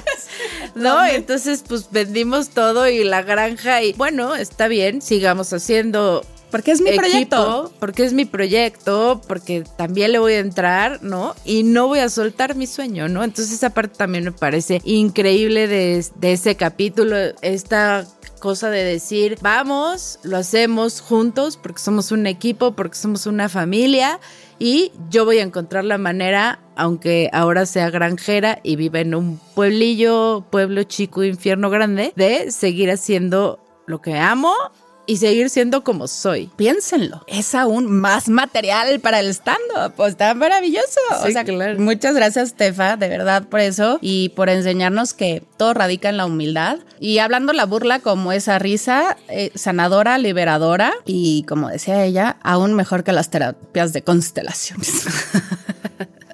no, entonces pues vendimos todo y la granja y bueno, está bien, sigamos haciendo porque es mi proyecto. Porque es mi proyecto, porque también le voy a entrar, ¿no? Y no voy a soltar mi sueño, ¿no? Entonces esa parte también me parece increíble de, de ese capítulo, esta cosa de decir, vamos, lo hacemos juntos porque somos un equipo, porque somos una familia y yo voy a encontrar la manera, aunque ahora sea granjera y viva en un pueblillo, pueblo chico, infierno grande, de seguir haciendo lo que amo y seguir siendo como soy. Piénsenlo. Es aún más material para el stand-up. Pues está maravilloso. o sea, claro. muchas gracias, Tefa, de verdad, por eso y por enseñarnos que todo radica en la humildad. Y hablando la burla como esa risa eh, sanadora, liberadora y, como decía ella, aún mejor que las terapias de constelaciones.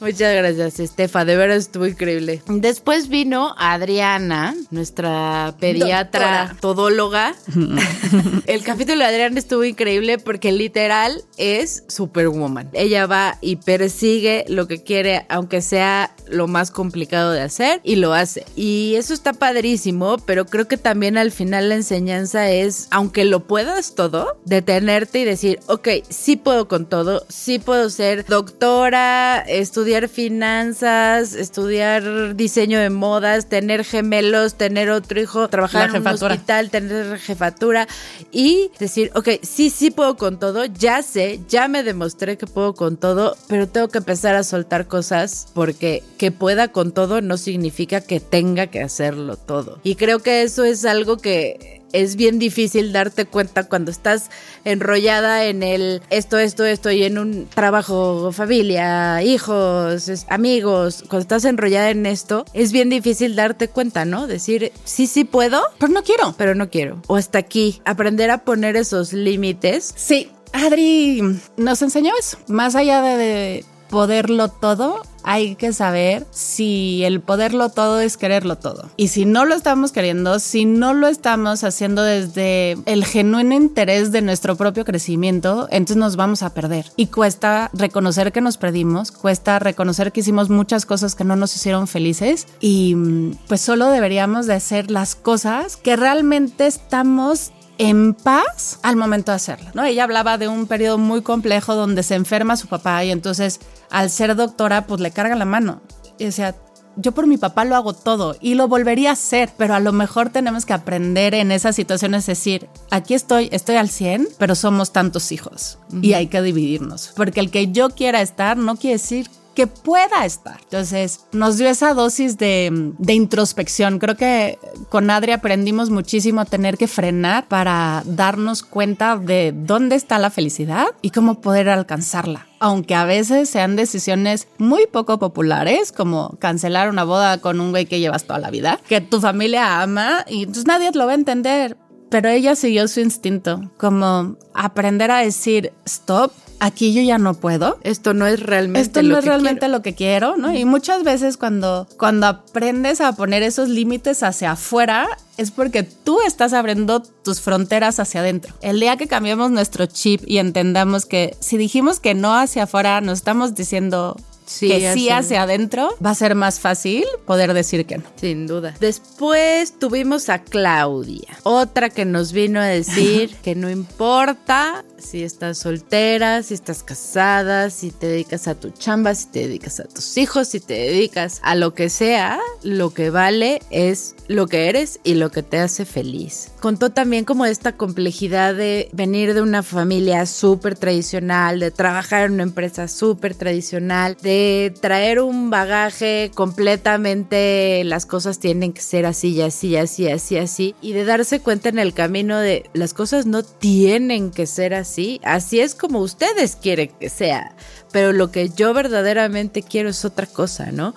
Muchas gracias, Estefa. De verdad estuvo increíble. Después vino Adriana, nuestra pediatra todóloga. el capítulo de Adriana estuvo increíble porque literal es Superwoman. Ella va y persigue lo que quiere, aunque sea lo más complicado de hacer, y lo hace. Y eso está padrísimo, pero creo que también al final la enseñanza es, aunque lo puedas todo, detenerte y decir, ok, sí puedo con todo, sí puedo ser doctora, estudiar estudiar finanzas, estudiar diseño de modas, tener gemelos, tener otro hijo, trabajar en un hospital, tener jefatura y decir, ok, sí, sí puedo con todo, ya sé, ya me demostré que puedo con todo, pero tengo que empezar a soltar cosas porque que pueda con todo no significa que tenga que hacerlo todo. Y creo que eso es algo que es bien difícil darte cuenta cuando estás enrollada en el esto, esto, esto y en un trabajo, familia, hijos, amigos, cuando estás enrollada en esto, es bien difícil darte cuenta, ¿no? Decir, sí, sí puedo, pero no quiero. Pero no quiero. O hasta aquí, aprender a poner esos límites. Sí, Adri nos enseñó eso. Más allá de poderlo todo, hay que saber si el poderlo todo es quererlo todo. Y si no lo estamos queriendo, si no lo estamos haciendo desde el genuino interés de nuestro propio crecimiento, entonces nos vamos a perder. Y cuesta reconocer que nos perdimos, cuesta reconocer que hicimos muchas cosas que no nos hicieron felices y mm, pues solo deberíamos de hacer las cosas que realmente estamos en paz al momento de hacerlo, ¿no? Ella hablaba de un periodo muy complejo donde se enferma su papá y entonces al ser doctora pues le carga la mano. Y decía, yo por mi papá lo hago todo y lo volvería a hacer, pero a lo mejor tenemos que aprender en esas situaciones, decir, aquí estoy, estoy al 100, pero somos tantos hijos y hay que dividirnos, porque el que yo quiera estar no quiere decir que pueda estar. Entonces, nos dio esa dosis de, introspección. Creo que con Adri aprendimos muchísimo a tener que frenar para darnos cuenta de dónde está la felicidad y cómo poder alcanzarla aunque a veces sean decisiones muy poco populares, como cancelar una boda con un güey que llevas toda la vida, que tu familia ama y entonces nadie lo va a entender. Pero ella siguió su instinto, como aprender a decir stop, aquí yo ya no puedo. Esto no es realmente Esto no es realmente lo que quiero, ¿no? Y muchas veces cuando, cuando aprendes a poner esos límites hacia afuera, es porque tú estás abriendo tus fronteras hacia adentro. El día que cambiemos nuestro chip y entendamos que si dijimos que no hacia afuera, nos estamos diciendo que sí hacia adentro, va a ser más fácil poder decir que no. Sin duda. Después tuvimos a Claudia, otra que nos vino a decir que no importa si estás soltera, si estás casada, si te dedicas a tu chamba, si te dedicas a tus hijos, si te dedicas a lo que sea, lo que vale es lo que eres y lo que te hace feliz. Contó también como esta complejidad de venir de una familia súper tradicional, de trabajar en una empresa súper tradicional, de traer un bagaje completamente las cosas tienen que ser así y así, así, así, así, y de darse cuenta en el camino de las cosas no tienen que ser así, así es como ustedes quieren que sea, pero lo que yo verdaderamente quiero es otra cosa, ¿no?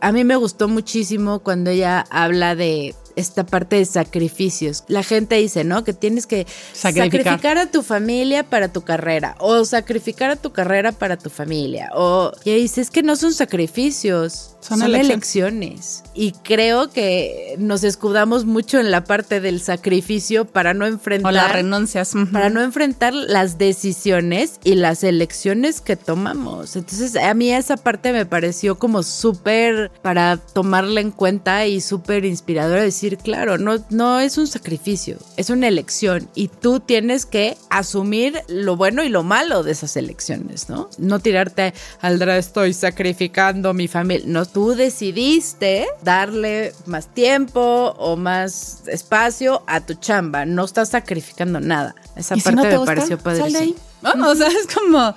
A mí me gustó muchísimo cuando ella habla de esta parte de sacrificios. La gente dice, ¿no? Que tienes que sacrificar. a tu familia para tu carrera o sacrificar a tu carrera para tu familia. O y dice, es que no son sacrificios, son, elecciones. Y creo que nos escudamos mucho en la parte del sacrificio para no enfrentar... O las renuncias. Para no enfrentar las decisiones y las elecciones que tomamos. Entonces, a mí esa parte me pareció como súper para tomarla en cuenta y súper inspiradora. Decir, claro, no, no es un sacrificio, es una elección y tú tienes que asumir lo bueno y lo malo de esas elecciones, ¿no? No tirarte al estoy sacrificando mi familia. No, tú decidiste darle más tiempo o más espacio a tu chamba. No estás sacrificando nada. Esa parte me pareció padrísima. o sea, es como,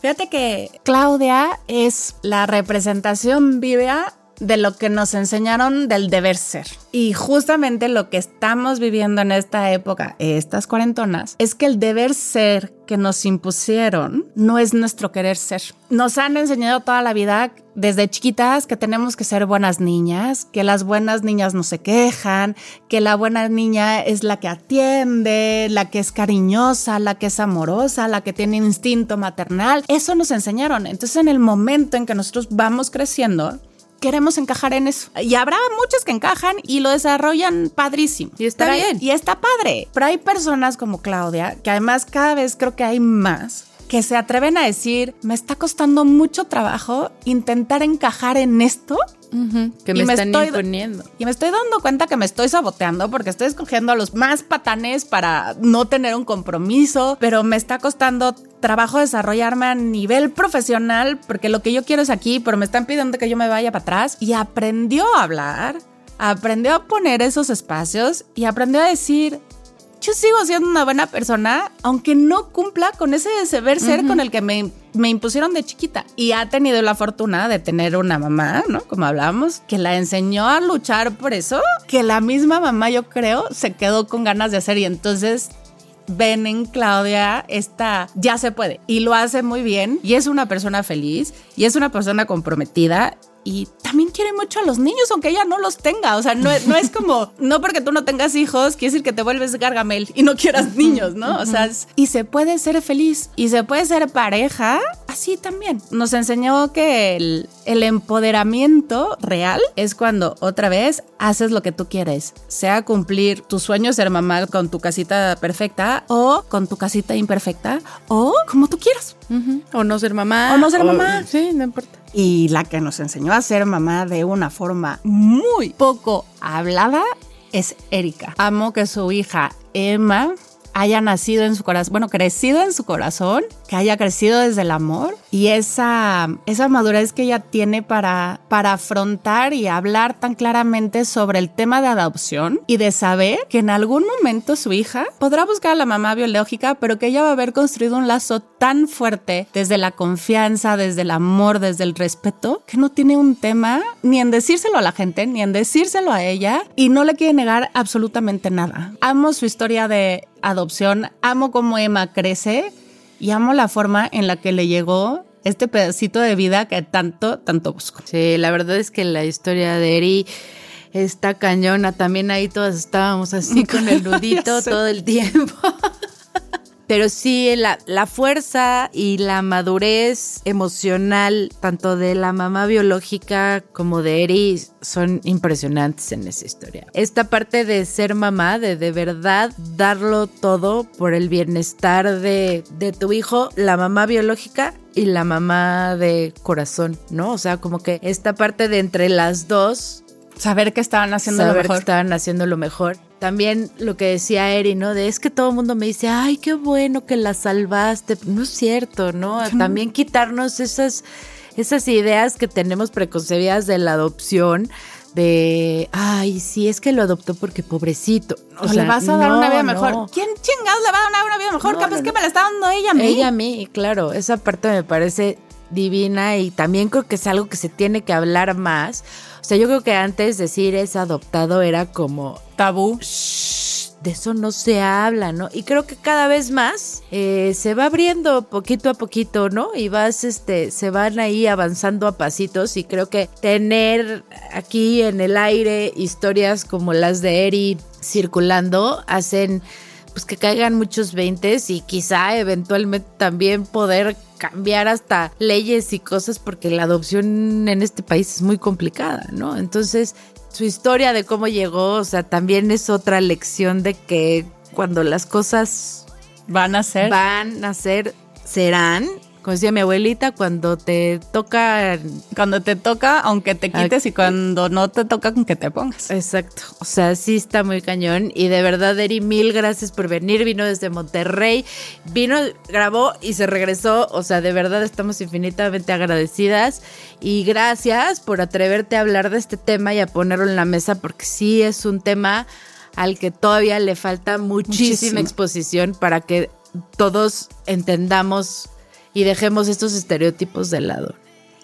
fíjate que Claudia es la representación viva de lo que nos enseñaron del deber ser. Y justamente lo que estamos viviendo en esta época, estas cuarentonas, es que el deber ser que nos impusieron no es nuestro querer ser. Nos han enseñado toda la vida desde chiquitas que tenemos que ser buenas niñas, que las buenas niñas no se quejan, que la buena niña es la que atiende, la que es cariñosa, la que es amorosa, la que tiene instinto maternal. Eso nos enseñaron. Entonces en el momento en que nosotros vamos creciendo, queremos encajar en eso. Y habrá muchos que encajan y lo desarrollan padrísimo. Y está bien. Y está padre. Pero hay personas como Claudia, que además cada vez creo que hay más, que se atreven a decir, me está costando mucho trabajo intentar encajar en esto que me, están imponiendo. Y me estoy dando cuenta que me estoy saboteando porque estoy escogiendo a los más patanes para no tener un compromiso, pero me está costando trabajo desarrollarme a nivel profesional porque lo que yo quiero es aquí, pero me están pidiendo que yo me vaya para atrás. Y aprendió a hablar, aprendió a poner esos espacios y aprendió a decir, yo sigo siendo una buena persona, aunque no cumpla con ese deber ser con el que me, me, impusieron de chiquita. Y ha tenido la fortuna de tener una mamá, ¿no? Como hablábamos, que la enseñó a luchar por eso, que la misma mamá, yo creo, se quedó con ganas de hacer. Y entonces ven en Claudia esta ya se puede y lo hace muy bien y es una persona feliz y es una persona comprometida y también quiere mucho a los niños, aunque ella no los tenga. O sea, no, no es como, no porque tú no tengas hijos, quiere decir que te vuelves gargamel y no quieras niños, ¿no? O sea, y se puede ser feliz y se puede ser pareja así también. Nos enseñó que el, el empoderamiento real es cuando otra vez haces lo que tú quieres, sea cumplir tu sueño ser mamá con tu casita perfecta o con tu casita imperfecta o como tú quieras. O no ser mamá. O no ser mamá. Sí, no importa. Y la que nos enseñó a ser mamá de una forma muy poco hablada es Erika. Amo que su hija Emma haya nacido en su corazón, bueno, crecido en su corazón, que haya crecido desde el amor y esa, esa madurez que ella tiene para, para afrontar y hablar tan claramente sobre el tema de adopción y de saber que en algún momento su hija podrá buscar a la mamá biológica, pero que ella va a haber construido un lazo tan fuerte desde la confianza, desde el amor, desde el respeto, que no tiene un tema ni en decírselo a la gente, ni en decírselo a ella y no le quiere negar absolutamente nada. Amo su historia de adopción, amo cómo Emma crece y amo la forma en la que le llegó este pedacito de vida que tanto, tanto busco. Sí, la verdad es que la historia de Eri está cañona. También ahí todas estábamos así con el nudito todo el tiempo. Pero sí, la, la, fuerza y la madurez emocional, tanto de la mamá biológica como de Eri, son impresionantes en esa historia. Esta parte de ser mamá, de de verdad darlo todo por el bienestar de, de tu hijo, la mamá biológica y la mamá de corazón, ¿no? O sea, como que esta parte de entre las dos Saber que estaban haciendo lo mejor. Que estaban haciendo lo mejor. También lo que decía Eri, ¿no? De es que todo el mundo me dice, ay, qué bueno que la salvaste. No es cierto, ¿no? También quitarnos esas, esas ideas que tenemos preconcebidas de la adopción de, ay, sí, es que lo adoptó porque pobrecito. O, le vas a dar una vida mejor. ¿Quién chingados le va a dar una vida mejor? Capaz que me la está dando ella a mí. Ella a mí, claro. Esa parte me parece divina y también creo que es algo que se tiene que hablar más sea, yo creo que antes decir es adoptado era como tabú. de eso no se habla, ¿no? Y creo que cada vez más eh, se va abriendo poquito a poquito, ¿no? Y vas, este, se van ahí avanzando a pasitos y creo que tener aquí en el aire historias como las de Eri circulando hacen pues que caigan muchos veintes y quizá eventualmente también poder cambiar hasta leyes y cosas porque la adopción en este país es muy complicada, ¿no? Entonces, su historia de cómo llegó, o sea, también es otra lección de que cuando las cosas van a ser, van a ser, serán como decía mi abuelita, cuando te toca... Cuando te toca, aunque te quites, y cuando no te toca, con que te pongas. Exacto. O sea, sí está muy cañón. Y de verdad, Eri, mil gracias por venir. Vino desde Monterrey. Vino, grabó y se regresó. O sea, de verdad estamos infinitamente agradecidas. Y gracias por atreverte a hablar de este tema y a ponerlo en la mesa, porque sí es un tema al que todavía le falta muchísima exposición para que todos entendamos y dejemos estos estereotipos de lado.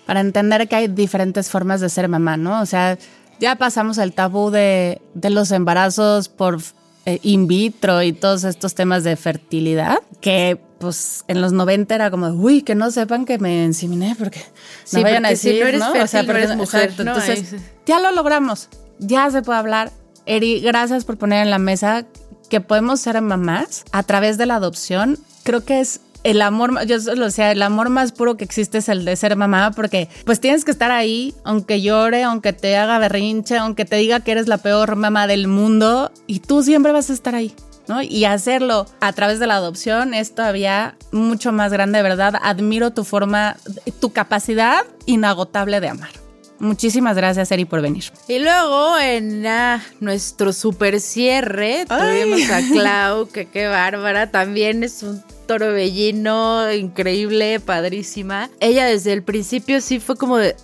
para entender que hay diferentes formas de ser mamá, ¿no? O sea, ya pasamos el tabú de, de los embarazos por eh, in vitro y todos estos temas de fertilidad, que pues en los 90 era como, uy, que no sepan que me inseminé porque no vayan a decir, si no eres ¿no? Fértil, o sea, no eres mujer, exacto, ¿no? entonces sí. ya lo logramos, ya se puede hablar. Eri, gracias por poner en la mesa que podemos ser mamás a través de la adopción. Creo que es el amor, yo lo decía, el amor más puro que existe es el de ser mamá, porque pues tienes que estar ahí, aunque llore, aunque te haga berrinche, aunque te diga que eres la peor mamá del mundo, y tú siempre vas a estar ahí. ¿no? Y hacerlo a través de la adopción es todavía mucho más grande, de verdad. Admiro tu forma, tu capacidad inagotable de amar. Muchísimas gracias, Eri, por venir. Y luego en ah, nuestro super cierre Ay. tuvimos a Clau, que qué bárbara, también es un torbellino increíble, padrísima. Ella desde el principio sí fue como de,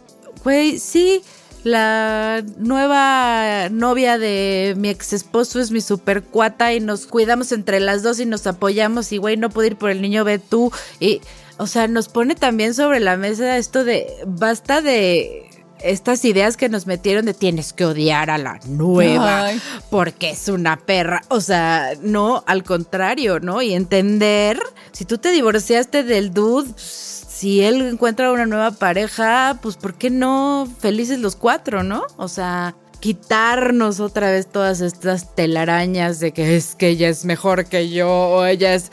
güey, sí, la nueva novia de mi ex esposo es mi super cuata y nos cuidamos entre las dos y nos apoyamos y güey, no puedo ir por el niño, ve tú. Y, o sea, nos pone también sobre la mesa esto de, basta de estas ideas que nos metieron de tienes que odiar a la nueva Ay. porque es una perra. O sea, no, al contrario, ¿no? Y entender, si tú te divorciaste del dude, pues, si él encuentra una nueva pareja, pues ¿por qué no felices los cuatro, no? O sea, quitarnos otra vez todas estas telarañas de que es que ella es mejor que yo o ella es...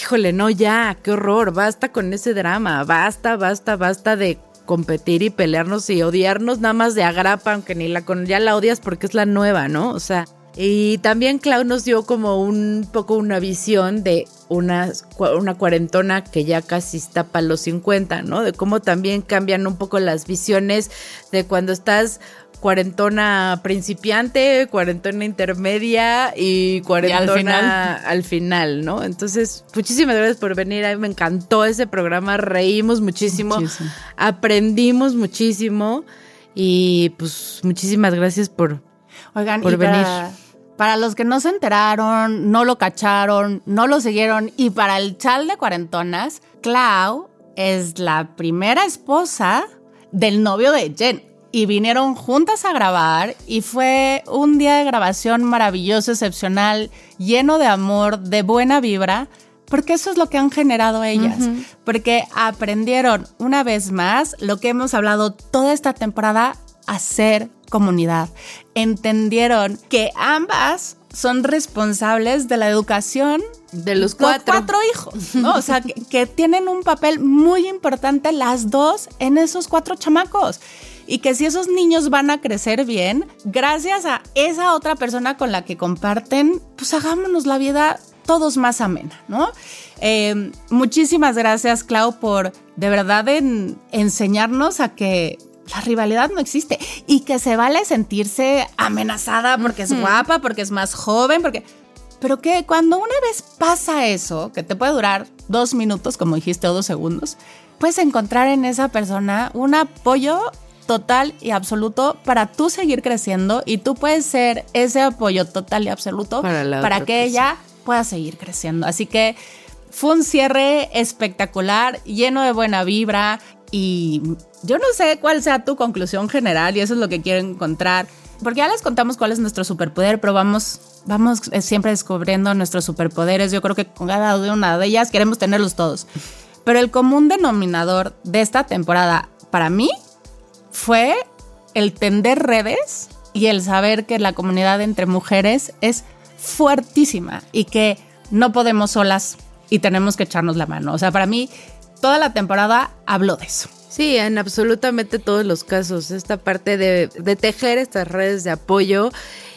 Híjole, no, ya, qué horror, basta con ese drama, basta, basta, basta de competir y pelearnos y odiarnos nada más de agrapa, aunque ni la con ya la odias porque es la nueva, ¿no? O sea, y también Clau nos dio como un poco una visión de una, una cuarentona que ya casi está para los 50, ¿no? De cómo también cambian un poco las visiones de cuando estás cuarentona principiante, cuarentona intermedia y cuarentona final. al final, ¿no? Entonces, muchísimas gracias por venir. A mí me encantó ese programa, reímos muchísimo, Muchísimo. aprendimos muchísimo y pues muchísimas gracias por... Oigan, por y para, venir. para los que no se enteraron, no lo cacharon, no lo siguieron, y para el chal de cuarentonas, Clau es la primera esposa del novio de Jen. Y vinieron juntas a grabar y fue un día de grabación maravilloso, excepcional, lleno de amor, de buena vibra, porque eso es lo que han generado ellas. Porque aprendieron una vez más lo que hemos hablado toda esta temporada, hacer comunidad. Entendieron que ambas son responsables de la educación De los cuatro. cuatro hijos, ¿no? O sea, que, que tienen un papel muy importante las dos en esos cuatro chamacos. Y que si esos niños van a crecer bien, gracias a esa otra persona con la que comparten, pues hagámonos la vida todos más amena, ¿no? Eh, muchísimas gracias, Clau, por de verdad en- enseñarnos a que la rivalidad no existe y que se vale sentirse amenazada porque es guapa, porque es más joven, porque... Pero que cuando una vez pasa eso, que te puede durar dos minutos, como dijiste, o dos segundos, puedes encontrar en esa persona un apoyo total y absoluto para tú seguir creciendo y tú puedes ser ese apoyo total y absoluto Para que ella pueda seguir creciendo. Así que fue un cierre espectacular, lleno de buena vibra y yo no sé cuál sea tu conclusión general y eso es lo que quiero encontrar. Porque ya les contamos cuál es nuestro superpoder, pero vamos, vamos eh, siempre descubriendo nuestros superpoderes. Yo creo que con cada una de ellas queremos tenerlos todos. Pero el común denominador de esta temporada, para mí, fue el tender redes y el saber que la comunidad entre mujeres es fuertísima y que no podemos solas y tenemos que echarnos la mano. O sea, para mí, toda la temporada habló de eso. Sí, en absolutamente todos los casos. Esta parte de, de tejer estas redes de apoyo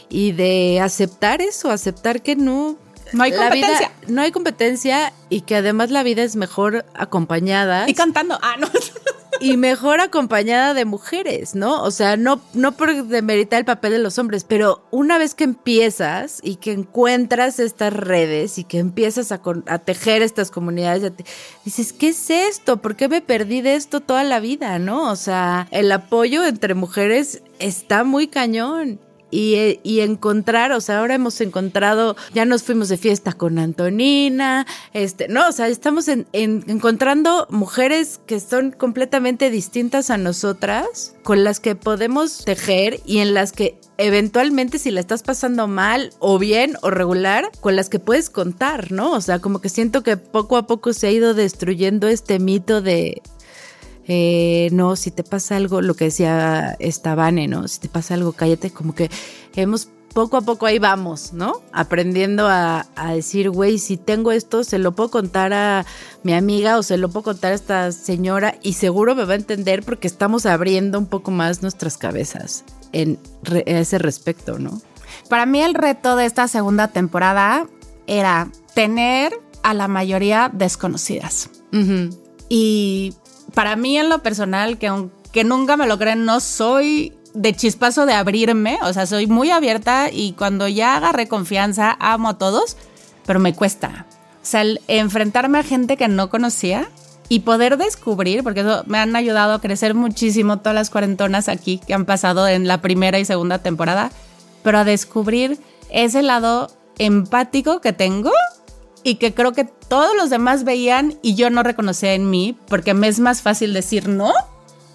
y de aceptar eso, aceptar que no. No hay la vida- competencia. no hay competencia y que además la vida es mejor acompañada Y cantando, ah, no. y mejor acompañada de mujeres, ¿no? O sea, no, no por demeritar el papel de los hombres, pero una vez que empiezas y que encuentras estas redes y que empiezas a, a tejer estas comunidades, te- dices, ¿qué es esto? ¿Por qué me perdí de esto toda la vida, no? O sea, el apoyo entre mujeres está muy cañón. Y, y, encontrar, o sea, ahora hemos encontrado, ya nos fuimos de fiesta con Antonina, este, no, o sea, estamos en, encontrando mujeres que son completamente distintas a nosotras, con las que podemos tejer y en las que eventualmente si la estás pasando mal o bien o regular, con las que puedes contar, ¿no? O sea, como que siento que poco a poco se ha ido destruyendo este mito de eh, no, si te pasa algo, lo que decía esta Vane, ¿no? Si te pasa algo, cállate, como que hemos poco a poco ahí vamos, ¿no? Aprendiendo a, decir, güey, si tengo esto, se lo puedo contar a mi amiga o se lo puedo contar a esta señora y seguro me va a entender porque estamos abriendo un poco más nuestras cabezas en ese respecto, ¿no? Para mí el reto de esta segunda temporada era tener a la mayoría desconocidas. Y para mí en lo personal, que aunque nunca me lo creen, no soy de chispazo de abrirme, o sea, soy muy abierta y cuando ya agarré confianza, amo a todos, pero me cuesta. O sea, el enfrentarme a gente que no conocía y poder descubrir, porque eso me han ayudado a crecer muchísimo todas las cuarentonas aquí que han pasado en la primera y segunda temporada, pero a descubrir ese lado empático que tengo y que creo que todos los demás veían y yo no reconocía en mí, porque me es más fácil decir no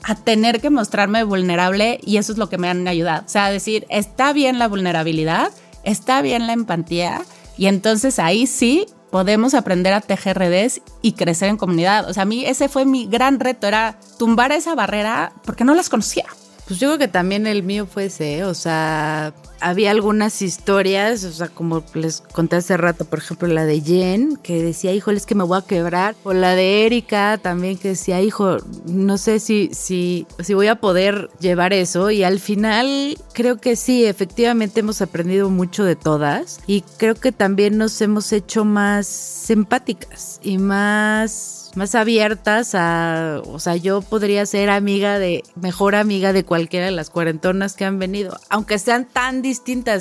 a tener que mostrarme vulnerable y eso es lo que me han ayudado. O sea, decir, está bien la vulnerabilidad, está bien la empatía y entonces ahí sí podemos aprender a tejer redes y crecer en comunidad. O sea, a mí ese fue mi gran reto, era tumbar esa barrera porque no las conocía. Pues yo creo que también el mío fue ese, ¿eh? o sea, había algunas historias, o sea, como les conté hace rato, por ejemplo, la de Jen, que decía, híjole, es que me voy a quebrar, o la de Erika también, que decía, hijo, no sé si, si, si voy a poder llevar eso, y al final creo que sí, efectivamente hemos aprendido mucho de todas, y creo que también nos hemos hecho más empáticas y más más abiertas a, o sea, yo podría ser amiga de, mejor amiga de cualquiera de las cuarentonas que han venido, aunque sean tan distintas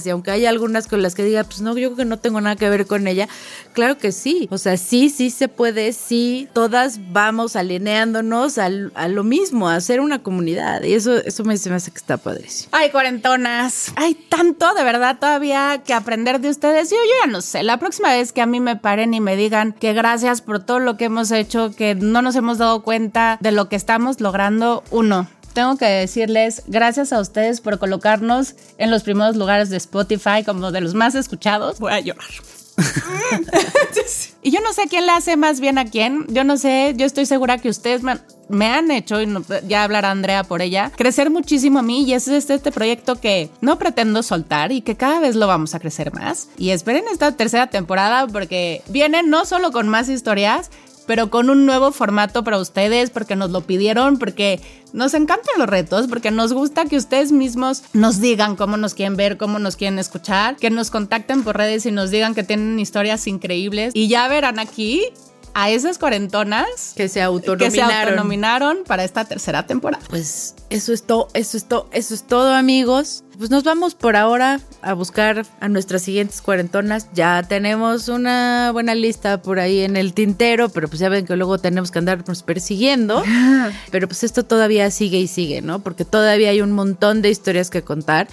y aunque hay algunas con las que diga, pues no, yo creo que no tengo nada que ver con ella, claro que sí, o sea, sí, sí se puede, sí, todas vamos alineándonos a lo mismo, a ser una comunidad y eso, eso me, se me hace que está padrísimo. Ay, cuarentonas, hay tanto de verdad todavía que aprender de ustedes, yo, yo ya no sé, la próxima vez que a mí me paren y me digan que gracias por todo lo que hemos hecho, que no nos hemos dado cuenta de lo que estamos logrando. Uno, tengo que decirles gracias a ustedes por colocarnos en los primeros lugares de Spotify como de los más escuchados. Voy a llorar. y yo no sé quién le hace más bien a quién. Yo no sé, yo estoy segura que ustedes me, han hecho, y ya hablará Andrea por ella, crecer muchísimo a mí. Y ese es este proyecto que no pretendo soltar y que cada vez lo vamos a crecer más. Y esperen esta tercera temporada porque viene no solo con más historias, pero con un nuevo formato para ustedes, porque nos lo pidieron, porque nos encantan los retos, porque nos gusta que ustedes mismos nos digan cómo nos quieren ver, cómo nos quieren escuchar, que nos contacten por redes y nos digan que tienen historias increíbles. Y ya verán aquí a esas cuarentonas que se autonominaron. Que se autonominaron para esta tercera temporada. Pues eso es todo, eso es todo, eso es todo, amigos. Pues nos vamos por ahora a buscar a nuestras siguientes cuarentonas. Ya tenemos una buena lista por ahí en el tintero, pero pues ya ven que luego tenemos que andarnos persiguiendo. Pero pues esto todavía sigue y sigue, ¿no? Porque todavía hay un montón de historias que contar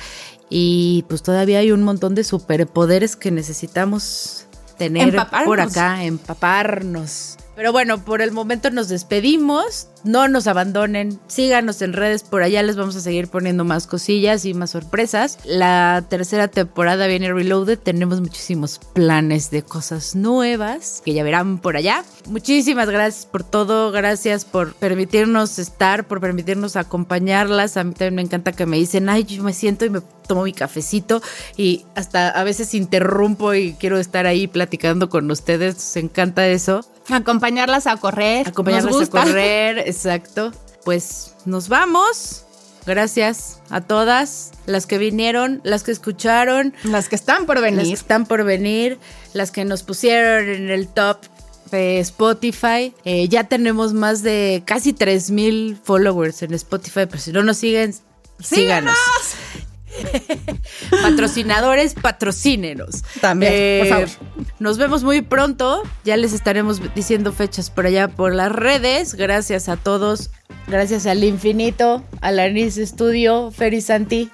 y pues todavía hay un montón de superpoderes que necesitamos tener por acá, empaparnos. Pero bueno, por el momento nos despedimos. No nos abandonen. Síganos en redes. Por allá les vamos a seguir poniendo más cosillas y más sorpresas. La tercera temporada viene Reloaded. Tenemos muchísimos planes de cosas nuevas que ya verán por allá. Muchísimas gracias por todo. Gracias por permitirnos estar, por permitirnos acompañarlas. A mí también me encanta que me dicen, ay, yo me siento y me tomo mi cafecito y hasta a veces interrumpo y quiero estar ahí platicando con ustedes. Nos encanta eso. Acompañarlas a correr. Acompañarlas a correr, exacto. Pues nos vamos. Gracias a todas las que vinieron, las que escucharon, las que están por venir, las que están por venir, las que nos pusieron en el top de Spotify. Eh, ya tenemos más de casi 3000 followers en Spotify, pero si no nos siguen, síganos. Patrocinadores, patrocínenos. También, por eh, favor. Nos vemos muy pronto. Ya les estaremos diciendo fechas por allá por las redes. Gracias a todos. Gracias al infinito, a la Studio, Ferry Santi.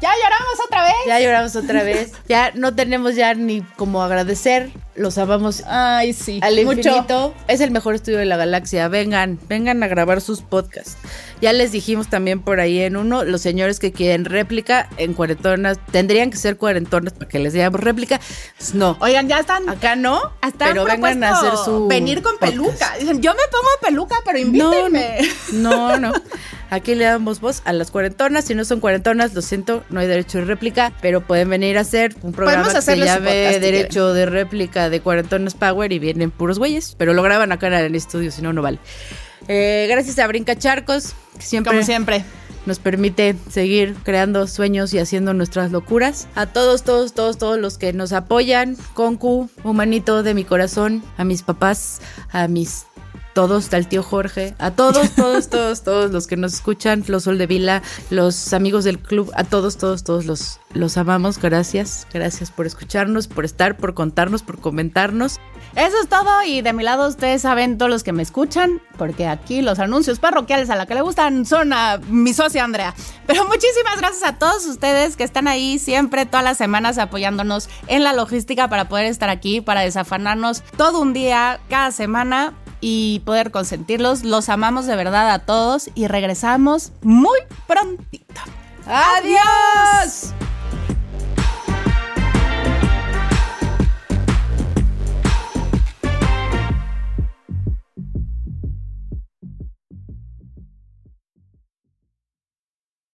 Ya lloramos otra vez. Ya lloramos otra vez. Ya no tenemos ya ni como agradecer. Los amamos Ay, sí. al Mucho. infinito. Es el mejor estudio de la galaxia. Vengan, vengan a grabar sus podcasts. Ya les dijimos también por ahí en uno, los señores que quieren réplica en cuarentonas, tendrían que ser cuarentonas para que les digamos réplica. Pues no. Oigan, ya están. Acá no, Hasta pero vengan a hacer su venir con podcast. peluca. Dicen, yo me pongo peluca, pero No, invítenme. no, no. Aquí le damos voz a las cuarentonas. Si no son cuarentonas, lo siento, no hay derecho de réplica, pero pueden venir a hacer un programa que se llame Derecho de Réplica de Cuarentonas Power y vienen puros güeyes, pero lo graban acá en el estudio, si no, no vale. Eh, gracias a Brinca Charcos, que siempre, Como siempre. nos permite seguir creando sueños y haciendo nuestras locuras. A todos, todos, todos, todos los que nos apoyan, Concu, humanito de mi corazón, a mis papás, a mis todos, al tío Jorge, a todos, todos, todos, todos los que nos escuchan, los Sol de Vila, los amigos del club, a todos, todos, todos los, los amamos. Gracias, gracias por escucharnos, por estar, por contarnos, por comentarnos. Eso es todo y de mi lado ustedes saben todos los que me escuchan, porque aquí los anuncios parroquiales a la que le gustan son a mi socia Andrea. Pero muchísimas gracias a todos ustedes que están ahí siempre, todas las semanas apoyándonos en la logística para poder estar aquí, para desafanarnos todo un día, cada semana y poder consentirlos. Los amamos de verdad a todos y regresamos muy prontito. ¡Adiós!